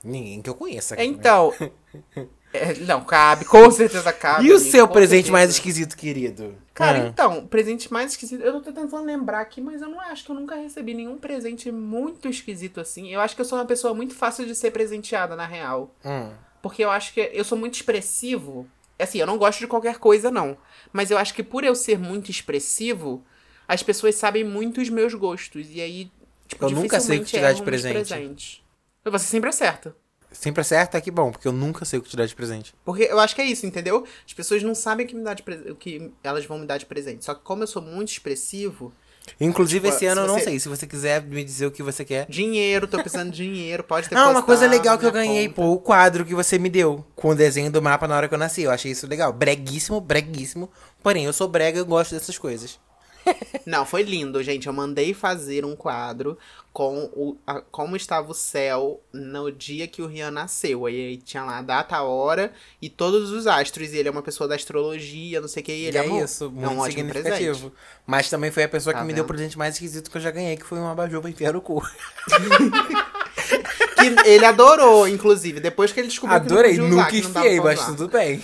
Ninguém que eu conheça. Então. é, não, cabe, com certeza cabe. E o seu presente mais certeza. esquisito, querido? Cara, Ah. então, presente mais esquisito. Eu tô tentando lembrar aqui, mas eu não acho que eu nunca recebi nenhum presente muito esquisito assim. Eu acho que eu sou uma pessoa muito fácil de ser presenteada, na real. Hum. Porque eu acho que eu sou muito expressivo. Assim, eu não gosto de qualquer coisa, não. Mas eu acho que por eu ser muito expressivo, as pessoas sabem muito os meus gostos. E aí, tipo, Eu nunca sei o que te dar de presente. presentes. Você sempre acerta. Sempre acerta, que bom, porque eu nunca sei o que te dar de presente. Porque eu acho que é isso, entendeu? As pessoas não sabem o que, me dá de pre- o que elas vão me dar de presente. Só que como eu sou muito expressivo, Inclusive, Tipo, esse ano eu não você- sei. Se você quiser me dizer o que você quer. dinheiro, tô precisando de dinheiro, pode ter Não, uma coisa legal que eu ganhei, pô, o quadro que você me deu. Com o desenho do mapa na hora que eu nasci. Eu achei isso legal. Breguíssimo, breguíssimo. Porém, eu sou brega e eu gosto dessas coisas. Não, foi lindo, gente. Eu mandei fazer um quadro com o, a- como estava o céu no dia que o Rian nasceu. Aí, aí tinha lá a data, a hora e todos os astros. E ele é uma pessoa da astrologia, não sei o que. E E ele é amou. isso, é um muito ótimo significativo. presente. Mas também foi a pessoa Tá que me deu o vendo? presente mais esquisito que eu já ganhei, que foi um abajur pra enfiar no cu. Que ele adorou, inclusive, depois que ele descobriu Adorei, que não podia usar, nunca enfiei, mas tudo bem.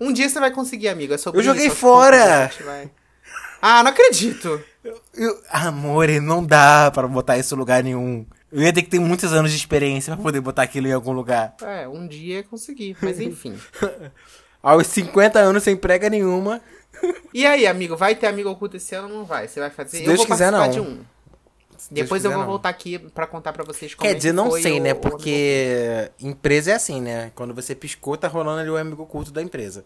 Um dia você vai conseguir, amigo. É sobre Eu joguei isso, fora! Ah, não acredito! Eu, amor, não dá pra botar isso em lugar nenhum. Eu ia ter que ter muitos anos de experiência pra poder botar aquilo em algum lugar. É, um dia conseguir, mas enfim. Aos 50 anos sem prega nenhuma. E aí, amigo, vai ter amigo oculto esse ano ou não vai? Você vai fazer? Se eu Deus vou quiser, não. de um. Depois quiser, eu vou não. voltar aqui pra contar pra vocês como Quer é dizer, que não sei, o- né? o amigo Porque empresa é assim, né? Quando você piscou, tá rolando ali o amigo oculto da empresa.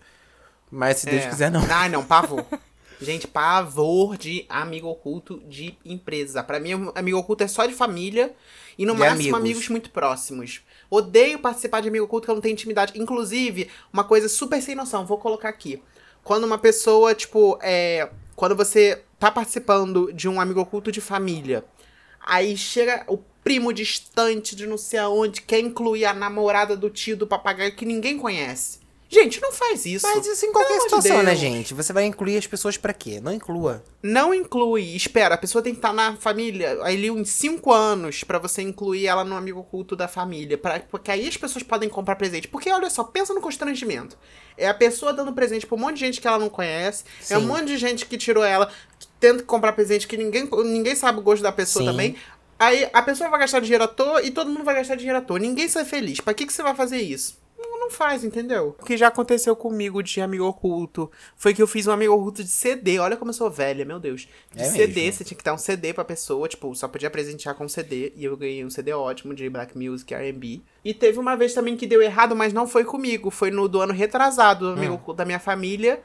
Mas se Deus É. quiser, não. Ai, não, pavor. Gente, pavor de amigo oculto de empresa. Pra mim, amigo oculto é só de família e no De máximo amigos. amigos. muito próximos. Odeio participar de amigo oculto que eu não tenho intimidade. Inclusive, uma coisa super sem noção, vou colocar aqui. Quando uma pessoa, tipo, é. Quando você tá participando de um amigo oculto de família. Aí chega o primo distante de não sei aonde, quer incluir a namorada do tio do papagaio que ninguém conhece. Gente, não faz isso. Mas isso em Pelo qualquer de situação, né, Deus. gente? Você vai incluir as pessoas pra quê? Não inclua. Não inclui. Espera, a pessoa tem que estar na família ali uns 5 anos pra você incluir ela no amigo oculto da família. Pra, porque aí as pessoas podem comprar presente. Porque olha só, pensa no constrangimento. É a pessoa dando presente pra um monte de gente que ela não conhece. É um Sim. monte de gente que tirou ela, tendo que comprar presente que ninguém, ninguém sabe o gosto da pessoa Sim. também. Aí a pessoa vai gastar dinheiro à toa e todo mundo vai gastar dinheiro à toa. Ninguém sai feliz. Pra que, que você vai fazer isso? Não, não faz, entendeu? O que já aconteceu comigo de amigo oculto foi que eu fiz um amigo oculto de CD. Olha como eu sou velha, meu Deus. De É CD, mesmo? você tinha que dar um CD pra pessoa, tipo, só podia presentear com CD. E eu ganhei um CD ótimo de Black Music RB. E teve uma vez também que deu errado, mas não foi comigo. Foi no do ano retrasado, do amigo oculto da minha família.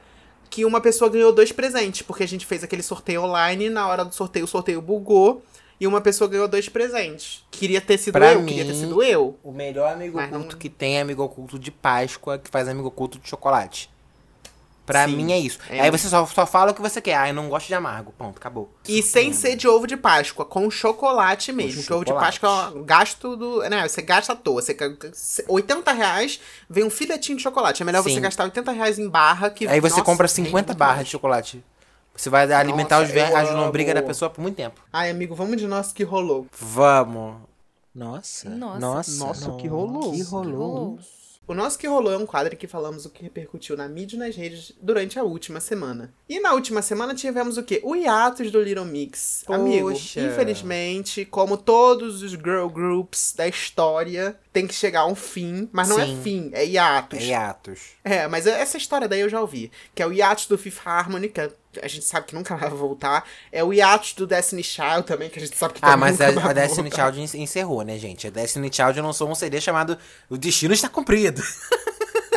Que uma pessoa ganhou dois presentes, porque a gente fez aquele sorteio online. Na hora do sorteio, o sorteio bugou. E uma pessoa ganhou dois presentes. Queria ter sido Pra eu, mim- queria ter sido eu. O melhor amigo Mas não- oculto que tem é amigo oculto de Páscoa, que faz amigo oculto de chocolate. Pra Sim. mim é isso. É. Aí você só, só fala o que você quer. Ah, eu não gosto de amargo. Ponto, acabou. E sem ser de ovo de Páscoa, com chocolate mesmo. Que ovo de. Páscoa é um gasto do. Né, você gasta à toa. Você, ca- 80 reais vem um filetinho de chocolate. É melhor você Sim. gastar 80 reais em barra que. Aí você nossa, compra rende 50 muito barras de chocolate. Você vai alimentar Nossa, os ver- as lombrigas da pessoa por muito tempo. Ai, amigo, vamos de nosso que rolou. Vamos. Nossa. Nossa. Nossa, o que rolou? Que Que rolou. O nosso que rolou é um quadro em que falamos o que repercutiu na mídia e nas redes durante a última semana. E na última semana tivemos o quê? O hiatus do Little Mix. Amigo, Poxa. infelizmente, como todos os girl groups da história, tem que chegar a um fim. Mas não Sim. é fim, é hiatus. É hiatos. É, mas essa história daí eu já ouvi. Que é o hiatus do Fifth Harmony, que a gente sabe que nunca vai voltar. É o hiatus do Destiny Child também, que a gente sabe que Ah, também mas nunca a, vai a Destiny voltar. Child en- encerrou, né, gente? A Destiny Child lançou um CD chamado O Destino Está Cumprido.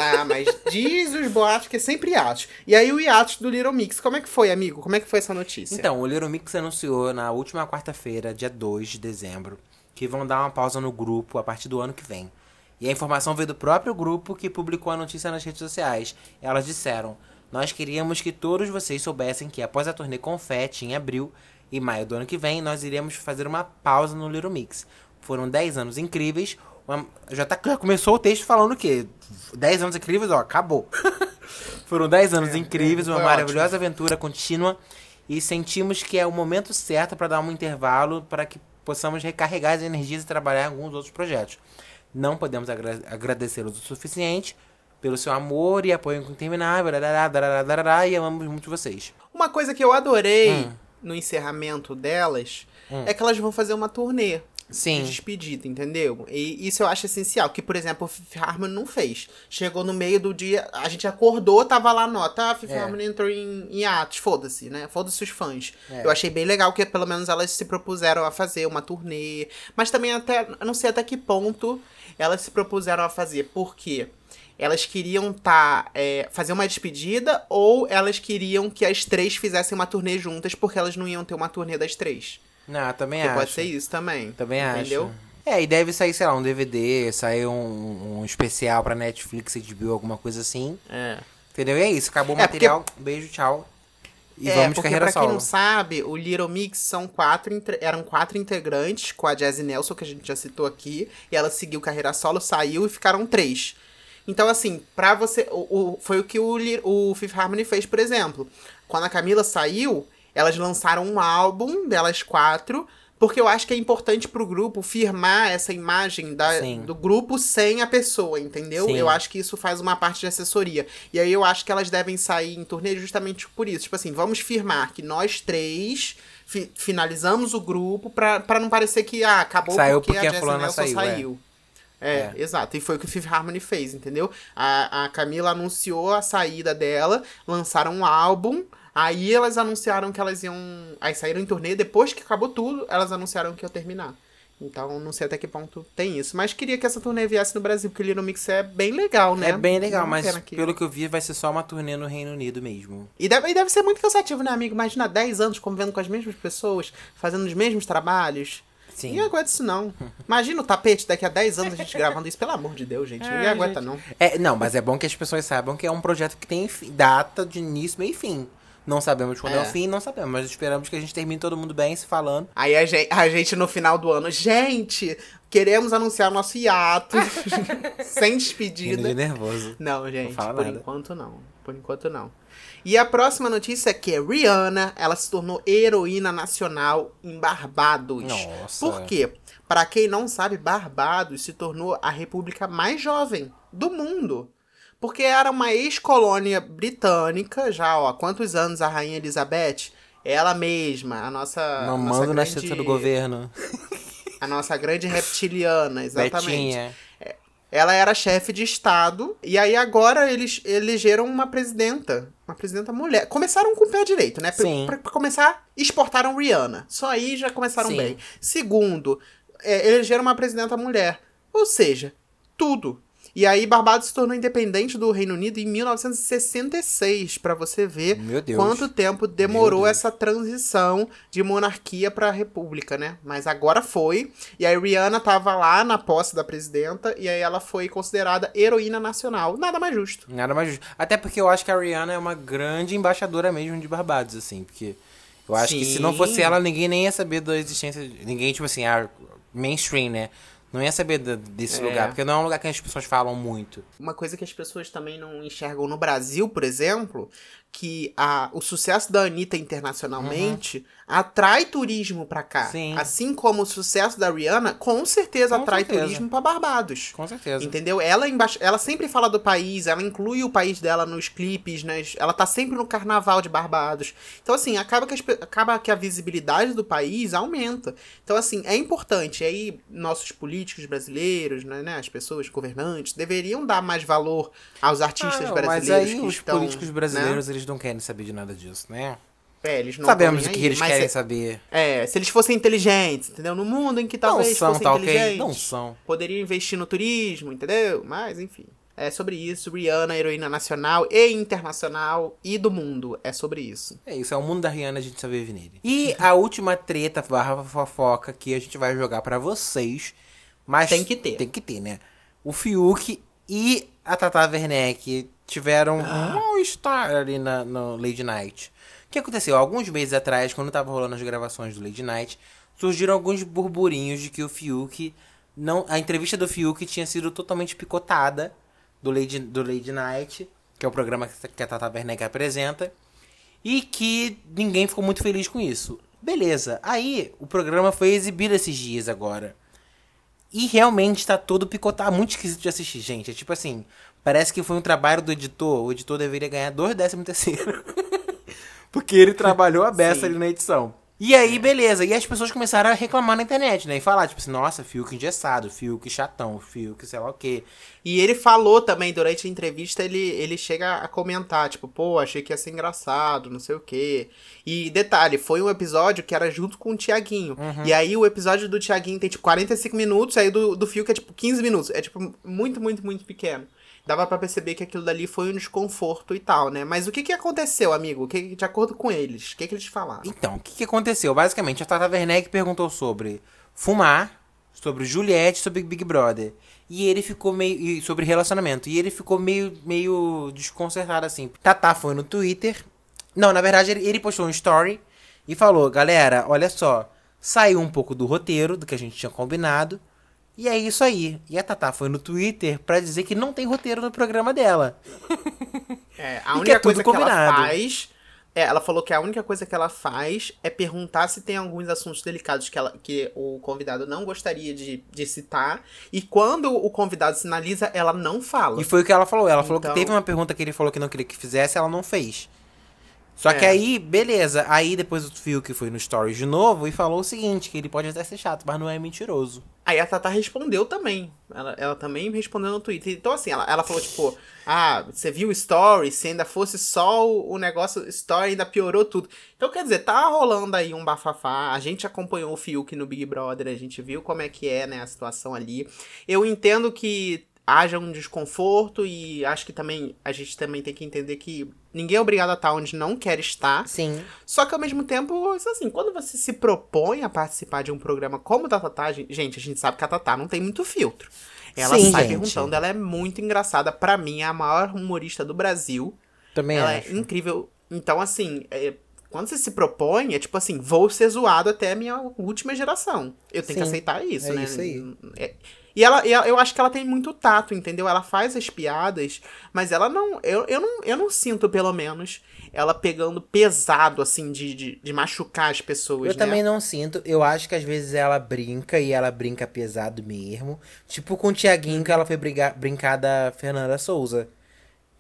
Ah, mas diz os boatos que é sempre hiatus. E aí o hiatus do Little Mix, como é que foi, amigo? Como é que foi essa notícia? Então, o Little Mix anunciou na última quarta-feira, dia 2 de dezembro, que vão dar uma pausa no grupo a partir do ano que vem. E a informação veio do próprio grupo que publicou a notícia nas redes sociais. Elas disseram: Nós queríamos que todos vocês soubessem que após a turnê Confete, em abril e maio do ano que vem, nós iremos fazer uma pausa no Little Mix. Foram 10 anos incríveis. uma- já, tá, já começou o texto falando o quê? 10 anos incríveis, ó, acabou. Foram 10 anos É, incríveis, é, uma maravilhosa aventura contínua e sentimos que é o momento certo para dar um intervalo para que possamos recarregar as energias e trabalhar em alguns outros projetos. Não podemos agra agradecê-los o suficiente pelo seu amor e apoio interminável, darará, darará, darará, e amamos muito vocês. Uma coisa que eu adorei Hum. no encerramento delas é que elas vão fazer uma turnê. Sim. De despedida, entendeu? E isso eu acho essencial. Que, por exemplo, o Fifth Harmony não fez. Chegou no meio do dia, a gente acordou, tava lá a nota. Ah, Fifth É. Harmony entrou em, em atos. Foda-se, né? Foda-se os fãs. É. Eu achei bem legal que pelo menos elas se propuseram a fazer uma turnê. Mas também até, não sei até que ponto elas se propuseram a fazer. Por quê? Elas queriam tá, é, fazer uma despedida ou elas queriam que as três fizessem uma turnê juntas porque elas não iam ter uma turnê das três. Não, também Porque acho. pode ser isso também. Também entendeu? acho. É, e deve sair, sei lá, um DVD, sair um, um especial pra Netflix, HBO, alguma coisa assim. É. Entendeu? E é isso, acabou o É, porque- material. Beijo, tchau. E é, vamos de porque carreira pra quem solo. não sabe, o Little Mix são quatro, eram quatro integrantes com a Jazzy Nelson, que a gente já citou aqui, e ela seguiu carreira solo, saiu e ficaram três. Então, assim, pra você. O, o- foi o que o, o Fifth Harmony fez, por exemplo. Quando a Camila saiu, elas lançaram um álbum delas quatro. Porque eu acho que é importante pro grupo firmar essa imagem da, Sim. do grupo sem a pessoa, entendeu? Sim. Eu acho que isso faz uma parte de assessoria. E aí eu acho que elas devem sair em turnê justamente por isso. Tipo assim, vamos firmar que nós três fi- finalizamos o grupo pra, pra não parecer que ah, acabou Saiu porque, porque a a fulana Nelson saiu, é. saiu. É, exato. E foi o que o Fifth Harmony fez, entendeu? A, a Camila anunciou a saída dela, lançaram um álbum, aí elas anunciaram que elas iam. Aí saíram em turnê, depois que acabou tudo, elas anunciaram que iam terminar. Então, não sei até que ponto tem isso. Mas queria que essa turnê viesse no Brasil, porque Little Mix é bem legal, né? É bem legal, mas aqui. pelo que eu vi, vai ser só uma turnê no Reino Unido mesmo. E deve, e deve ser muito cansativo, né, amigo? Imagina 10 anos convivendo com as mesmas pessoas, fazendo os mesmos trabalhos. Sim. Ninguém aguenta isso, não. Imagina o tapete daqui a 10 anos a gente gravando isso, pelo amor de Deus, gente. Ninguém aguenta, gente. não. É, não, mas é bom que as pessoas saibam que é um projeto que tem data de início, meio e fim. Não sabemos quando é, É. o fim, não sabemos, mas esperamos que a gente termine todo mundo bem se falando. Aí a gente, a gente no final do ano, gente, queremos anunciar nosso hiato. sem despedida. de nervoso. Não, gente, fala por nada. enquanto não. Por enquanto não. E a próxima notícia é que Rihanna, ela se tornou heroína nacional em Barbados. Nossa. Por quê? Pra quem não sabe, Barbados se tornou a república mais jovem do mundo. Porque era uma ex-colônia britânica, já, ó, há quantos anos a Rainha Elizabeth? Ela mesma, a nossa. a nossa Mamando na grande- do governo. A nossa grande reptiliana, exatamente. Betinha. Ela era chefe de Estado, e aí agora eles elegeram uma presidenta. Uma presidenta mulher. Começaram com o pé direito, né? Pra, Sim. pra- pra começar, exportaram Rihanna. Só aí já começaram Sim. bem. Segundo, é, elegeram uma presidenta mulher. Ou seja, tudo. E aí Barbados se tornou independente do Reino Unido em 1966, pra você ver quanto tempo demorou essa transição de monarquia pra república, né? Mas agora foi. E aí Rihanna tava lá na posse da presidenta e aí ela foi considerada heroína nacional. Nada mais justo. Nada mais justo. Até porque eu acho que a Rihanna é uma grande embaixadora mesmo de Barbados, assim. Porque eu acho que se não Sim. fosse ela, ninguém nem ia saber da existência. de- Ninguém, tipo assim, a mainstream, né? Não ia saber desse É. lugar. Porque não é um lugar que as pessoas falam muito. Uma coisa que as pessoas também não enxergam no Brasil, por exemplo, que a, o sucesso da Anitta internacionalmente atrai turismo pra cá. Sim. Assim como o sucesso da Rihanna, com certeza Com atrai certeza. turismo pra Barbados. Com certeza. Entendeu? Ela, emba- ela sempre fala do país, ela inclui o país dela nos clipes, nas... ela tá sempre no carnaval de Barbados. Então, assim, acaba que, as acaba que a visibilidade do país aumenta. Então, assim, é importante. E aí, nossos políticos brasileiros, né, né, as pessoas governantes, deveriam dar mais valor aos artistas Ah, não, mas brasileiros aí que os estão, políticos né? Eles não querem saber de nada disso, né? É, eles não Sabemos o que aí, eles querem saber. É, se eles fossem inteligentes, entendeu? No mundo em que Não talvez são, fossem tá inteligentes. Não são. Poderiam investir no turismo, entendeu? Mas, enfim. É sobre isso. Rihanna, heroína nacional e internacional e do mundo. É sobre isso. É isso, é o mundo da Rihanna, a gente só vive nele. E a última treta barra fofoca que a gente vai jogar pra vocês. Mas Tem que ter. Tem que ter, né? O Fiuk e a Tata Werneck tiveram um mal-estar ali na, no Lady Night. O que aconteceu? Alguns meses atrás, quando tava rolando as gravações do Lady Night, surgiram alguns burburinhos de que o Fiuk. Não, a entrevista do Fiuk tinha sido totalmente picotada do Lady, do Lady Night, que é o programa que que a Tata Werneck apresenta. E que ninguém ficou muito feliz com isso. Beleza. Aí o programa foi exibido esses dias agora. E realmente tá todo picotado. Muito esquisito de assistir, gente. É tipo assim, parece que foi um trabalho do editor. O editor deveria ganhar dois décimos terceiro. Porque ele trabalhou a beça Sim. ali na edição. E aí, beleza. E as pessoas começaram a reclamar na internet, né? E falar, tipo assim, nossa, Fiuk engessado, Fiuk chatão, Fiuk sei lá o quê. E ele falou também, durante a entrevista, ele, ele chega a comentar, tipo, pô, achei que ia ser engraçado, não sei o quê. E detalhe, foi um episódio que era junto com o Tiaguinho. E aí o episódio do Tiaguinho tem, tipo, 45 minutos, aí do, do Fiuk é, tipo, 15 minutos. É, tipo, muito, muito, muito pequeno. Dava pra perceber que aquilo dali foi um desconforto e tal, né? Mas o que que aconteceu, amigo? Que, de acordo com eles, o que que eles falaram? Então, o que, que aconteceu? Basicamente, a Tata Werneck perguntou sobre fumar, sobre Juliette, sobre Big Brother. E ele ficou meio. sobre relacionamento. E ele ficou meio, meio desconcertado assim. Tata foi no Twitter. Não, na verdade, ele, ele postou um story e falou: galera, olha só. Saiu um pouco do roteiro, do que a gente tinha combinado. E é isso aí. E a Tata foi no Twitter pra dizer que não tem roteiro no programa dela. É, a única é coisa que ela combinado. faz. É, ela falou que a única coisa que ela faz é perguntar se tem alguns assuntos delicados que, ela, que o convidado não gostaria de, de citar. E quando o convidado sinaliza, ela não fala. E foi o que ela falou. Ela falou que Então- teve uma pergunta que ele falou que não queria que fizesse, ela não fez. Só É. que aí, beleza. Aí depois o Fiuk foi no Stories de novo e falou o seguinte, que ele pode até ser chato, mas não é mentiroso. Aí a Tata respondeu também. Ela, ela também respondeu no Twitter. Então, assim, ela, ela falou, tipo, ah, você viu o story? Se ainda fosse só o, o negócio story, ainda piorou tudo. Então, quer dizer, tá rolando aí um bafafá. A gente acompanhou o Fiuk no Big Brother, a gente viu como é que é, né, a situação ali. Eu entendo que haja um desconforto e acho que também a gente também tem que entender que ninguém é obrigado a estar onde não quer estar. Sim. Só que ao mesmo tempo, assim, quando você se propõe a participar de um programa como o da Tatá, gen- gente, a gente sabe que a Tatá não tem muito filtro. Ela Sim, sai gente. perguntando, ela é muito engraçada. Pra mim, é a maior humorista do Brasil. Também ela acho. é incrível. Então, assim, é, quando você se propõe, é tipo assim, vou ser zoado até a minha última geração. Eu tenho Sim, que aceitar isso, é né? isso aí. É- e ela, eu acho que ela tem muito tato, entendeu? Ela faz as piadas, mas ela não. Eu, eu, não, eu não sinto, pelo menos, ela pegando pesado, assim, de, de, de machucar as pessoas. Eu né? também não sinto. Eu acho que às vezes ela brinca e ela brinca pesado mesmo. Tipo com o Tiaguinho que ela foi brigar, brincar da Fernanda Souza.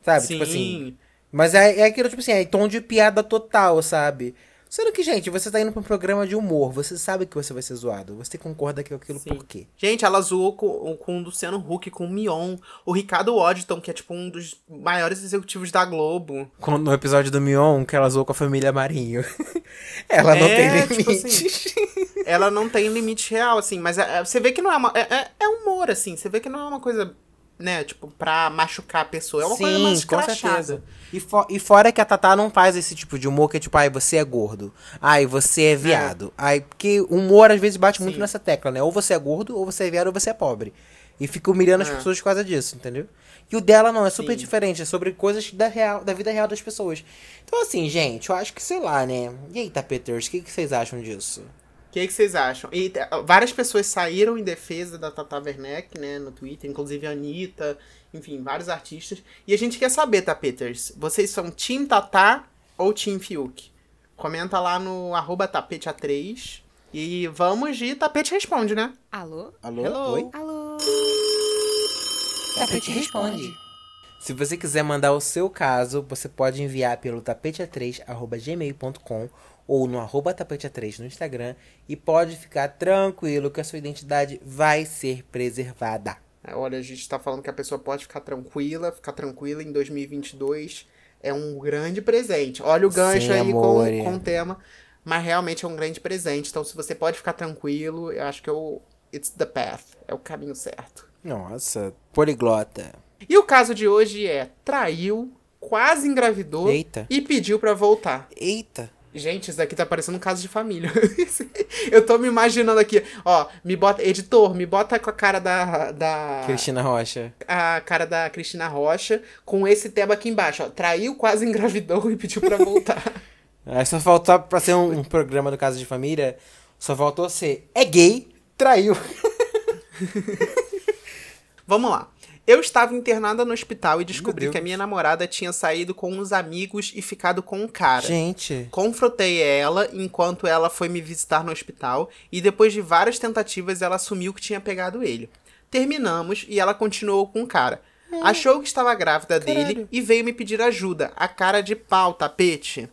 Sabe? Sim. Tipo assim. Mas é, é aquilo, tipo assim, é tom de piada total, sabe? Sendo que, gente, você tá indo pra um programa de humor, você sabe que você vai ser zoado. Você concorda com aquilo Sim. por quê? Gente, ela zoou com, com o Luciano Huck, com o Mion, o Ricardo Waddington, que é tipo um dos maiores executivos da Globo. Quando- No episódio do Mion, que ela zoou com a família Marinho. ela não É, tem tipo limite. Ela não tem limite real, assim, mas é- é- você vê que não é uma. É, é- é humor, assim, você vê que não é uma coisa, né, tipo, pra machucar a pessoa. É uma coisa mais com escrachada. certeza. E, e fora que a Tatá não faz esse tipo de humor que é tipo, ai, você é gordo. Ai, você é viado. Ai, porque o humor às vezes bate muito Sim. nessa tecla, né? Ou você é gordo, ou você é viado, ou você é pobre. E fica humilhando as É. pessoas por causa disso, entendeu? E o dela não, é super Sim. diferente, é sobre coisas da, real, da vida real das pessoas. Então, assim, gente, eu acho que, sei lá, né? E aí, o que, que vocês acham disso? O que, que vocês acham? E t- várias pessoas saíram em defesa da Tata Werneck, né, no Twitter, inclusive a Anitta, enfim, vários artistas. E a gente quer saber, tá, Peters? Vocês são Team Tata ou Team Fiuk? Comenta lá no arroba tapete3 e vamos de tapete responde, né? Alô? Alô? Hello. Oi? Alô? Tapete responde. Se você quiser mandar o seu caso, você pode enviar pelo tapete3@gmail.com ou no arroba tapete3 no Instagram e pode ficar tranquilo que a sua identidade vai ser preservada. É, Olha, a gente tá falando que a pessoa pode ficar tranquila, ficar tranquila em 2022 é um grande presente. Olha o gancho Sim, aí com, com o tema, mas realmente é um grande presente. Então, se você pode ficar tranquilo, eu acho que é o it's the path, é o caminho certo. Nossa, poliglota. E o caso de hoje é traiu, quase engravidou Eita. e pediu pra voltar. Eita. Gente, isso daqui tá parecendo um caso de família. eu tô me imaginando aqui, ó, me bota, editor, me bota com a cara da da Cristina Rocha. a cara da Cristina Rocha com esse tema aqui embaixo, ó. Traiu, quase engravidou e pediu pra voltar. Aí só faltou pra ser um, um programa do caso de família, só faltou ser é gay, traiu. Vamos lá. Eu estava internada no hospital e descobri que a minha namorada tinha saído com uns amigos e ficado com um cara. Gente. Confrontei ela enquanto ela foi me visitar no hospital e depois de várias tentativas ela assumiu que tinha pegado ele. Terminamos e ela continuou com o cara. Achou que estava grávida dele Caralho. e veio me pedir ajuda. A cara de pau, tapete.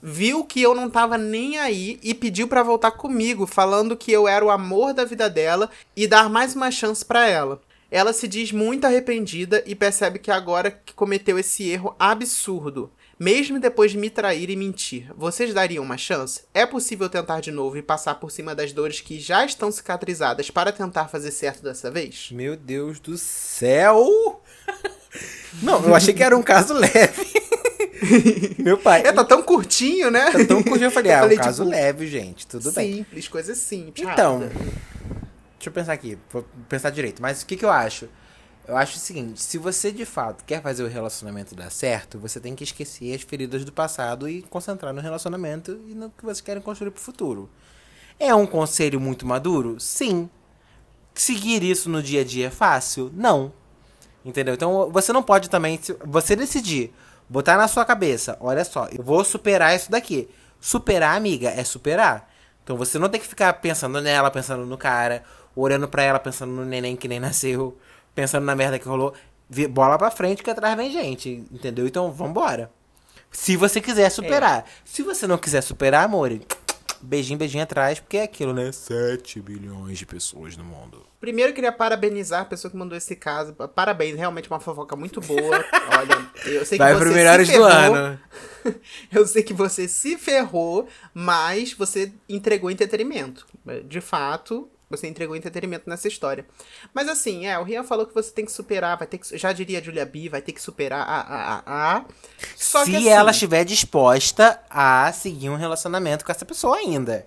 Viu que eu não tava nem aí e pediu pra voltar comigo, falando que eu era o amor da vida dela e dar mais uma chance pra ela. Ela se diz muito arrependida e percebe que agora que cometeu esse erro absurdo, mesmo depois de me trair e mentir. Vocês dariam uma chance? É possível tentar de novo e passar por cima das dores que já estão cicatrizadas para tentar fazer certo dessa vez? Meu Deus do céu! Não, eu achei que era um caso leve. Meu pai. É, tá tão curtinho, né? Tá tão curtinho, eu falei, Eu ah, falei, um caso tipo, leve, gente, tudo bem. Simples, coisa simples. Então, rápida. Deixa eu pensar aqui, vou pensar direito. Mas o que, que eu acho? Eu acho o seguinte, se você de fato quer fazer o relacionamento dar certo, você tem que esquecer as feridas do passado e concentrar no relacionamento e no que vocês querem construir pro futuro. É um conselho muito maduro? Sim. Seguir isso no dia a dia é fácil? Não. Entendeu? Então você não pode também, você decidir, botar na sua cabeça, olha só, eu vou superar isso daqui. Superar, amiga, é superar. Então você não tem que ficar pensando nela, pensando no cara, olhando pra ela, pensando no neném que nem nasceu, pensando na merda que rolou. Bola pra frente que atrás vem gente, entendeu? Então vambora. Se você quiser superar. Se você não quiser superar, amor, beijinho, beijinho atrás, porque é aquilo, né? 7 bilhões de pessoas no mundo. Primeiro eu queria parabenizar a pessoa que mandou esse caso. Parabéns, realmente uma fofoca muito boa. Olha, eu sei que Vai você pro se melhores do ferrou. ano. Eu sei que você se ferrou, mas você entregou entretenimento. De fato, você entregou entretenimento nessa história. Mas assim, é, o Rian falou que você tem que superar, vai ter que. Já diria a Julia B, vai ter que superar a. a, a, a. Só Se que assim, ela estiver disposta a seguir um relacionamento com essa pessoa ainda.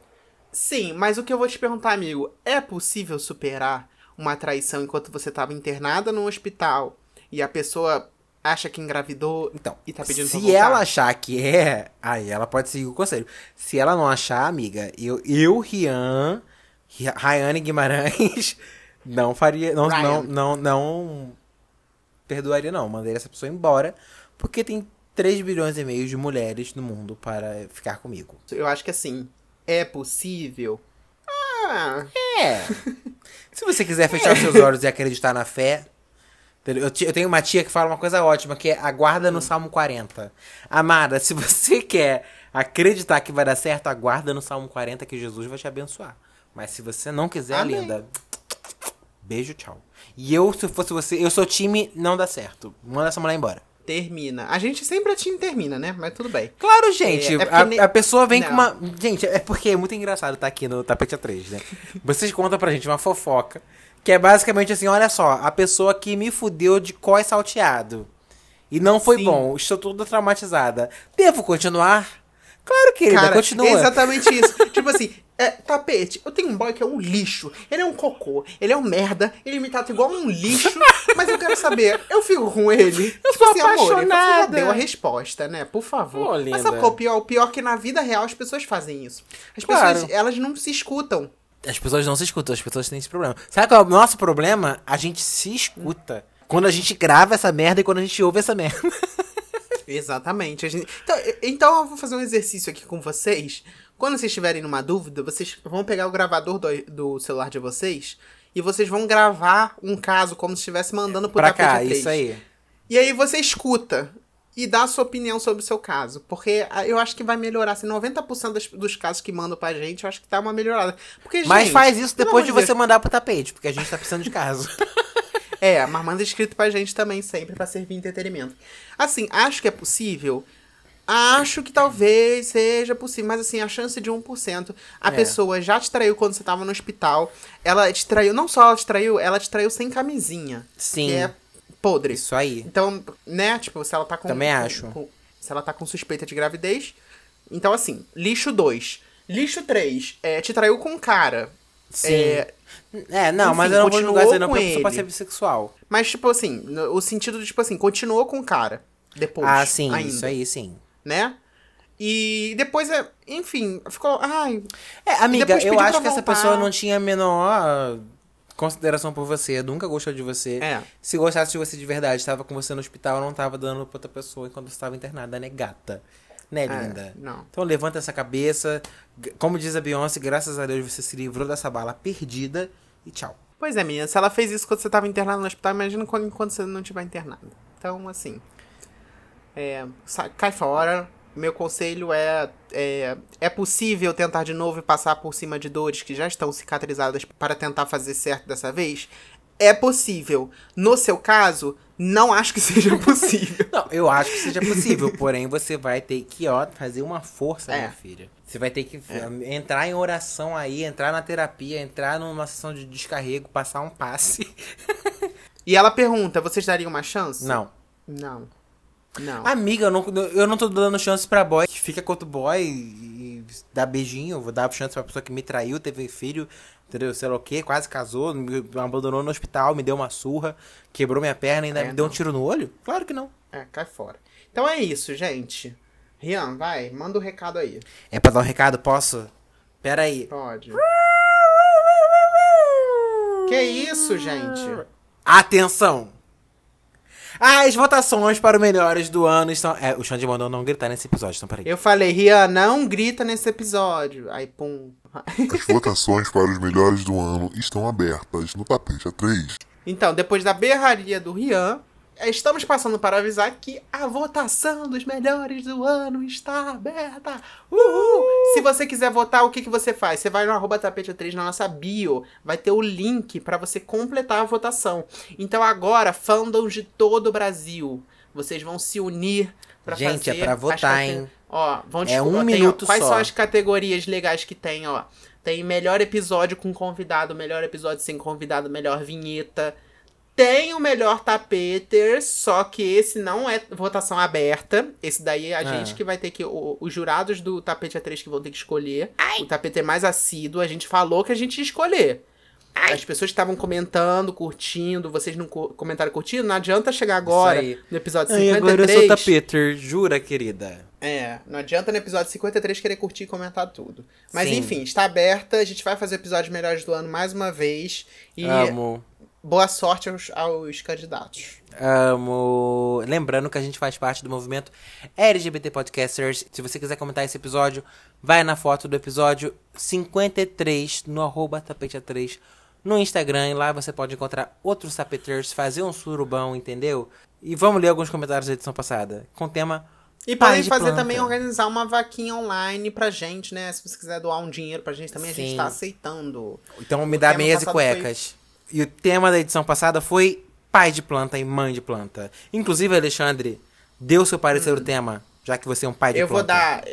Sim, mas o que eu vou te perguntar, amigo, é possível superar uma traição enquanto você estava internada no hospital e a pessoa acha que engravidou Então, e tá pedindo se ela achar que é, aí ela pode seguir o conselho. Se ela não achar, amiga, eu, eu Rian, Ri- Rayane Guimarães, não faria, não, Ryan. não, não, não perdoaria não, mandaria essa pessoa embora, porque tem 3 bilhões e meio de mulheres no mundo para ficar comigo. Eu acho que assim, é possível. Ah, É. Se você quiser fechar os seus olhos e acreditar na fé. Eu, eu tenho uma tia que fala uma coisa ótima, que é aguarda no Salmo 40. Amada, se você quer acreditar que vai dar certo, aguarda no Salmo 40 que Jesus vai te abençoar. Mas se você não quiser, Amém. linda, beijo, tchau. E eu, se fosse você, eu sou time não dá certo. Manda essa mulher embora. termina. A gente sempre é time termina, né? Mas tudo bem. Claro, gente. É, é a, ne- a pessoa vem com Não. uma. Gente, é porque é muito engraçado estar aqui no Tapete A3, né? Vocês contam pra gente uma fofoca. Que é basicamente assim: olha só, a pessoa que me fudeu de cós salteado. E não foi Sim. bom, estou toda traumatizada. Devo continuar? Claro, querida, Cara, continua. é exatamente isso. tipo assim, é, tapete, eu tenho um boy que é um lixo. Ele é um cocô, ele é um merda, ele me trata igual um lixo, mas eu quero saber, eu fico com ele. Eu tipo sou assim, amor, você já apaixonada. deu a resposta, né? Por favor. Ô, mas sabe qual é o pior? O pior é que na vida real as pessoas fazem isso. As Claro. pessoas, elas não se escutam. As pessoas não se escutam, as pessoas têm esse problema. Sabe qual é o nosso problema? A gente se escuta. Quando a gente grava essa merda e quando a gente ouve essa merda. Exatamente. A gente- Então, então eu vou fazer um exercício aqui com vocês. Quando vocês estiverem numa dúvida, vocês vão pegar o gravador do, do celular de vocês e vocês vão gravar um caso como se estivesse mandando pro pra tapete cá, A3. isso aí. E aí você escuta e dá a sua opinião sobre o seu caso. Porque ah, eu acho que vai melhorar. Assim, 90% das- dos casos que mandam pra gente, eu acho que tá uma melhorada. Porque, Mas gente, faz isso depois de Deus. você mandar pro tapete, porque a gente tá precisando de caso. É, mas manda escrito pra gente também sempre pra servir entretenimento. Assim, acho que é possível. Acho que talvez seja possível, mas assim, a chance de 1%. A É. pessoa já te traiu quando você tava no hospital. Ela te traiu, não só ela te traiu, ela te traiu sem camisinha. Sim. Que é podre. Isso aí. Então, né, tipo, se ela tá com. Também com- acho. com- se ela tá com suspeita de gravidez. Então, assim, lixo 2. Lixo 3, é, te traiu com um cara. Sim. É, É, não, Enfim, mas eu não vou julgar isso não, com porque a pessoa pode ele. ser bissexual. Mas, tipo assim, no- o sentido de, tipo assim, continuou com o cara. Depois. ah, sim, ainda, isso aí, sim. Né? E depois, é, enfim, ficou. Ai, É, amiga, eu acho que essa pessoa não tinha a menor consideração por você, nunca gostou de você. É. Se gostasse de você de verdade, estava com você no hospital, não tava dando pra outra pessoa enquanto você estava internada, né, gata? Né, É, linda? não. Então levanta essa cabeça. Como diz a Beyoncé, graças a Deus você se livrou dessa bala perdida e tchau. Pois é, menina, se ela fez isso quando você tava internado no hospital, imagina quando, enquanto você não estiver internado. Então, assim. É, cai fora. Meu conselho é, é. É possível tentar de novo e passar por cima de dores que já estão cicatrizadas para tentar fazer certo dessa vez? É possível. No seu caso, não acho que seja possível. Não, eu acho que seja possível, porém você vai ter que, ó, fazer uma força, É. minha filha. Você vai ter que entrar em oração aí, entrar na terapia, entrar numa sessão de descarrego, passar um passe. E ela pergunta: vocês dariam uma chance? Não. Não. Não. Amiga, eu não, eu não tô dando chance pra boy que fica com outro boy e dá beijinho. Eu vou dar chance pra pessoa que me traiu, teve filho, entendeu? Sei lá o quê, quase casou, me abandonou no hospital, me deu uma surra, quebrou minha perna e ainda É, me deu um não. tiro no olho? Claro que não. É, cai fora. Então é isso, gente. Rian, vai, manda o recado aí. É pra dar um recado? Posso? Pera aí. Pode. Que isso, gente? Atenção! As votações para os melhores do ano estão. É, o Xande mandou não gritar nesse episódio, então peraí. Eu falei, Rian, não grita nesse episódio. Aí, pum. As votações para os melhores do ano estão abertas no Tapete A3. Então, depois da berraria do Rian, estamos passando para avisar que a votação dos melhores do ano está aberta. Uhul! Se você quiser votar, o que, que você faz? Você vai no arroba tapete 3 na nossa bio. Vai ter o link para você completar a votação. Então agora, fandoms de todo o Brasil, vocês vão se unir para fazer... Gente, é as votar, cate- hein? Ó, vão É um tem, ó, minuto Quais só. são as categorias legais que tem, ó? Tem melhor episódio com convidado, melhor episódio sem convidado, melhor vinheta. Tem o melhor tapeter, só que esse não é votação aberta. Esse daí é a Ah. gente que vai ter que. o- os jurados do tapete A3 que vão ter que escolher. O tapeter mais assíduo, a gente falou que a gente ia escolher. As pessoas que estavam comentando, curtindo, vocês não co- comentaram curtindo, não adianta chegar agora no episódio Ai, 53. agora eu sou tapeter, jura, querida? É, não adianta no episódio 53 querer curtir e comentar tudo. Mas Sim. enfim, está aberta, a gente vai fazer episódios melhores do ano mais uma vez. E Amo. Boa sorte aos, aos candidatos. Amo. Lembrando que a gente faz parte do movimento LGBT Podcasters. Se você quiser comentar esse episódio, vai na foto do episódio 53 no arroba tapete3 no Instagram. E lá você pode encontrar outros tapeteiros, fazer um surubão, entendeu? E vamos ler alguns comentários da edição passada com o tema. E podem de fazer planta. também organizar uma vaquinha online pra gente, né? Se você quiser doar um dinheiro pra gente também, a gente Sim. tá aceitando. Então me dá meias e passado foi- cuecas. E o tema da edição passada foi pai de planta e mãe de planta. Inclusive, Alexandre, deu seu parecer o tema, já que você é um pai de Hum. eu planta. vou dar.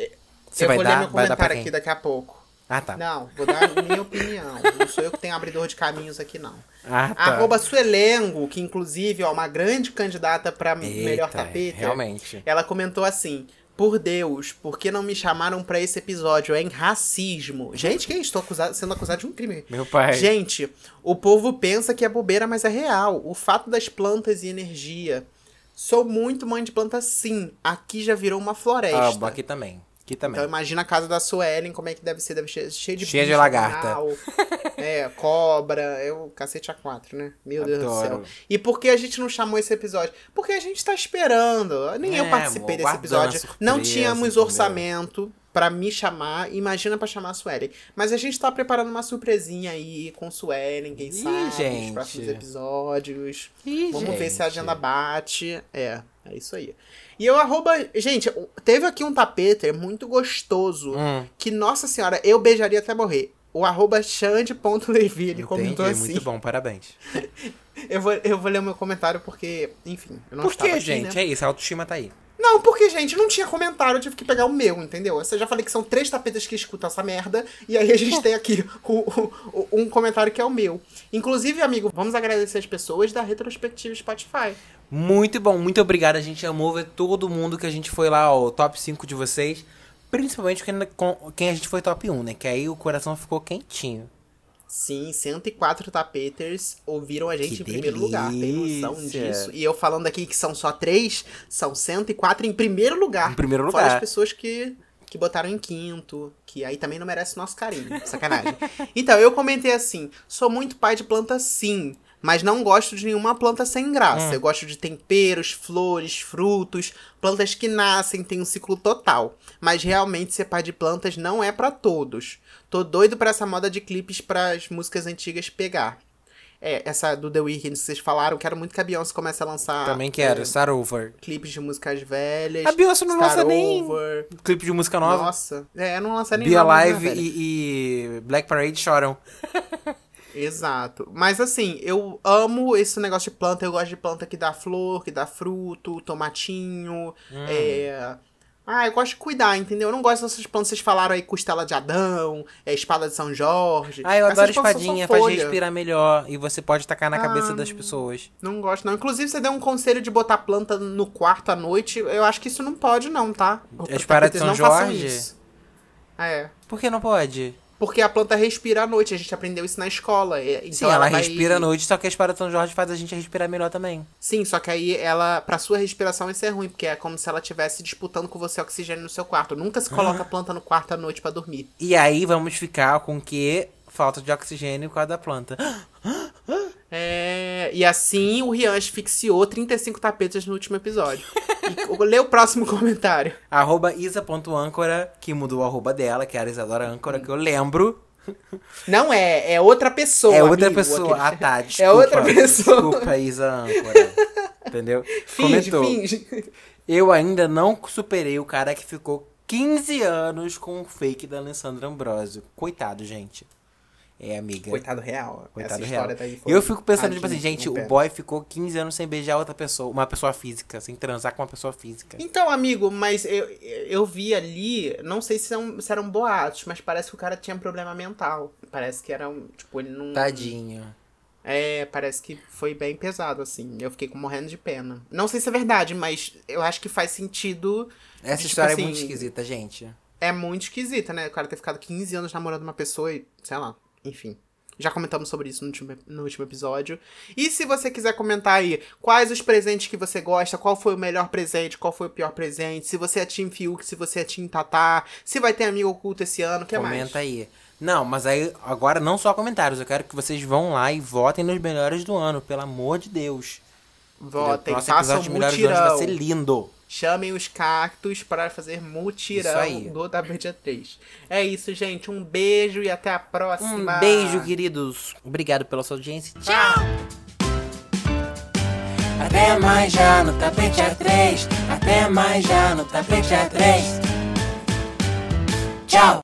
Você eu vai vou dar? ler meu comentário aqui daqui a pouco. Ah, tá. Não, vou dar a minha opinião. Não sou eu que tenho abridor de caminhos aqui, não. Ah, tá. Arroba Suelengo, que inclusive é uma grande candidata pra melhor tapete. Realmente. Ela comentou assim: Por Deus, por que não me chamaram pra esse episódio? É em racismo. Gente, que isso? Estou acusado- sendo acusado de um crime. Meu pai. Gente, o povo pensa que é bobeira, mas é real. O fato das plantas e energia. Sou muito mãe de planta, sim. Aqui já virou uma floresta. Ah, aqui também. Aqui também. Então imagina a casa da Suelen, como é que deve ser, deve ser cheio de Cheia de lagarta. é, cobra, é o cacete a quatro, né? Meu Deus do Adoro. céu. E por que a gente não chamou esse episódio? Porque a gente tá esperando. Nem eu É, participei amor, desse episódio. surpresa, não tínhamos entendeu? orçamento pra me chamar. Imagina pra chamar a Suelen. Mas a gente tá preparando uma surpresinha aí com Suelen, quem Ih, sabe, gente. próximos episódios. Ih, Vamos ver se a gente. agenda bate. É, é isso aí. E eu arroba. Gente, teve aqui um tapete muito gostoso. Hum. Que, nossa senhora, eu beijaria até morrer. O arroba xande.levi, ele comentou assim. muito bom, parabéns. Eu vou, eu vou ler o meu comentário porque, enfim, eu não Por que, aqui, gente? né? É isso, a autoestima tá aí. Não, porque, gente, não tinha comentário, eu tive que pegar o meu, entendeu? Eu já falei que são três tapetas que escutam essa merda, e aí a gente tem aqui o- o- um comentário que é o meu. Inclusive, amigo, vamos agradecer as pessoas da retrospectiva Spotify. Muito bom, muito obrigado. A gente amou ver todo mundo que a gente foi lá, ó, o top 5 de vocês. Principalmente quem, com- quem a gente foi top 1, né? Que aí o coração ficou quentinho. Sim, 104 tapeters ouviram a gente Que em primeiro lugar, tem noção disso? E eu falando aqui que são só três, são 104 em primeiro lugar. Em primeiro Fora lugar. as pessoas que, que botaram em quinto, que aí também não merece nosso carinho, sacanagem. então, eu comentei assim, sou muito pai de planta sim, mas não gosto de nenhuma planta sem graça. Hum. Eu gosto de temperos, flores, frutos, plantas que nascem, têm um ciclo total. Mas realmente ser pai de plantas não é pra todos. Tô doido pra essa moda de clipes pras músicas antigas pegar. É, essa do The Weeknd que vocês falaram, quero muito que a Beyoncé comece a lançar Também quero, é, Start Over. clipes de músicas velhas. A Beyoncé não Start lança nem Over. clipe de música nova. Nossa, é, não lança nem Be nova, Alive né, e, e Black Parade choram. Exato. Mas assim, eu amo esse negócio de planta. Eu gosto de planta que dá flor, que dá fruto, tomatinho. Hum. É... Ah, eu gosto de cuidar, entendeu? Eu não gosto dessas plantas. Vocês falaram aí costela de Adão, é, espada de São Jorge. Ah, eu Essas adoro espadinha, faz respirar melhor. E você pode tacar na cabeça Ah. das pessoas. Não gosto, não. Inclusive, você deu um conselho de botar planta no quarto à noite. Eu acho que isso não pode, não, tá? As paradas de São Jorge? É. Por que não pode? Porque a planta respira à noite. A gente aprendeu isso na escola. é, Então Sim, ela, vai- respira à noite, só que a espada de São Jorge faz a gente respirar melhor também. Sim, só que aí ela, pra sua respiração, isso é ruim, porque é como se ela estivesse disputando com você oxigênio no seu quarto. Nunca se coloca planta no quarto à noite pra dormir. E aí vamos ficar com que falta de oxigênio por causa da planta. É, e assim o Rian asfixiou 35 tapetes no último episódio. E, lê o próximo comentário. arroba isa.âncora, que mudou o arroba dela, que era Isadora Âncora, que eu lembro. Não é, é outra pessoa. é outra amigo, pessoa. aquele- Ah, tá, desculpa. É outra pessoa. Desculpa, Isa Âncora. Entendeu? Finge, Comentou. finge. Eu ainda não superei o cara que ficou 15 anos com o fake da Alessandra Ambrosio. Coitado, gente. É, amiga. Coitado real. Coitado Essa real. foi Eu fico pensando, tipo assim, gente, o boy ficou 15 anos sem beijar outra pessoa, uma pessoa física, sem transar com uma pessoa física. Então, amigo, mas eu, eu vi ali, não sei se, são, se eram boatos, mas parece que o cara tinha problema mental. Parece que era um, tipo, ele não... Tadinho. É, parece que foi bem pesado, assim. Eu fiquei morrendo de pena. Não sei se é verdade, mas eu acho que faz sentido. Essa Tipo história assim, é muito esquisita, gente. É muito esquisita, né? O cara ter ficado 15 anos namorando uma pessoa e, sei lá, enfim. Já comentamos sobre isso no último, no último episódio. E se você quiser comentar aí quais os presentes que você gosta, qual foi o melhor presente, qual foi o pior presente, se você é Team Fiuk, se você é Team Tatá, se vai ter amigo oculto esse ano, o que Comenta mais? aí. Não, mas aí agora não só comentários. Eu quero que vocês vão lá e votem nos melhores do ano, pelo amor de Deus. Votem, o façam de melhores do ano vai mutirão. ser lindo. Chamem os cactos para fazer mutirão do Tapete 3. É isso, gente. Um beijo e até a próxima. Um beijo, queridos. Obrigado pela sua audiência. Tchau. Até mais já no tapete A3. Até mais já no tapete A3. Tchau.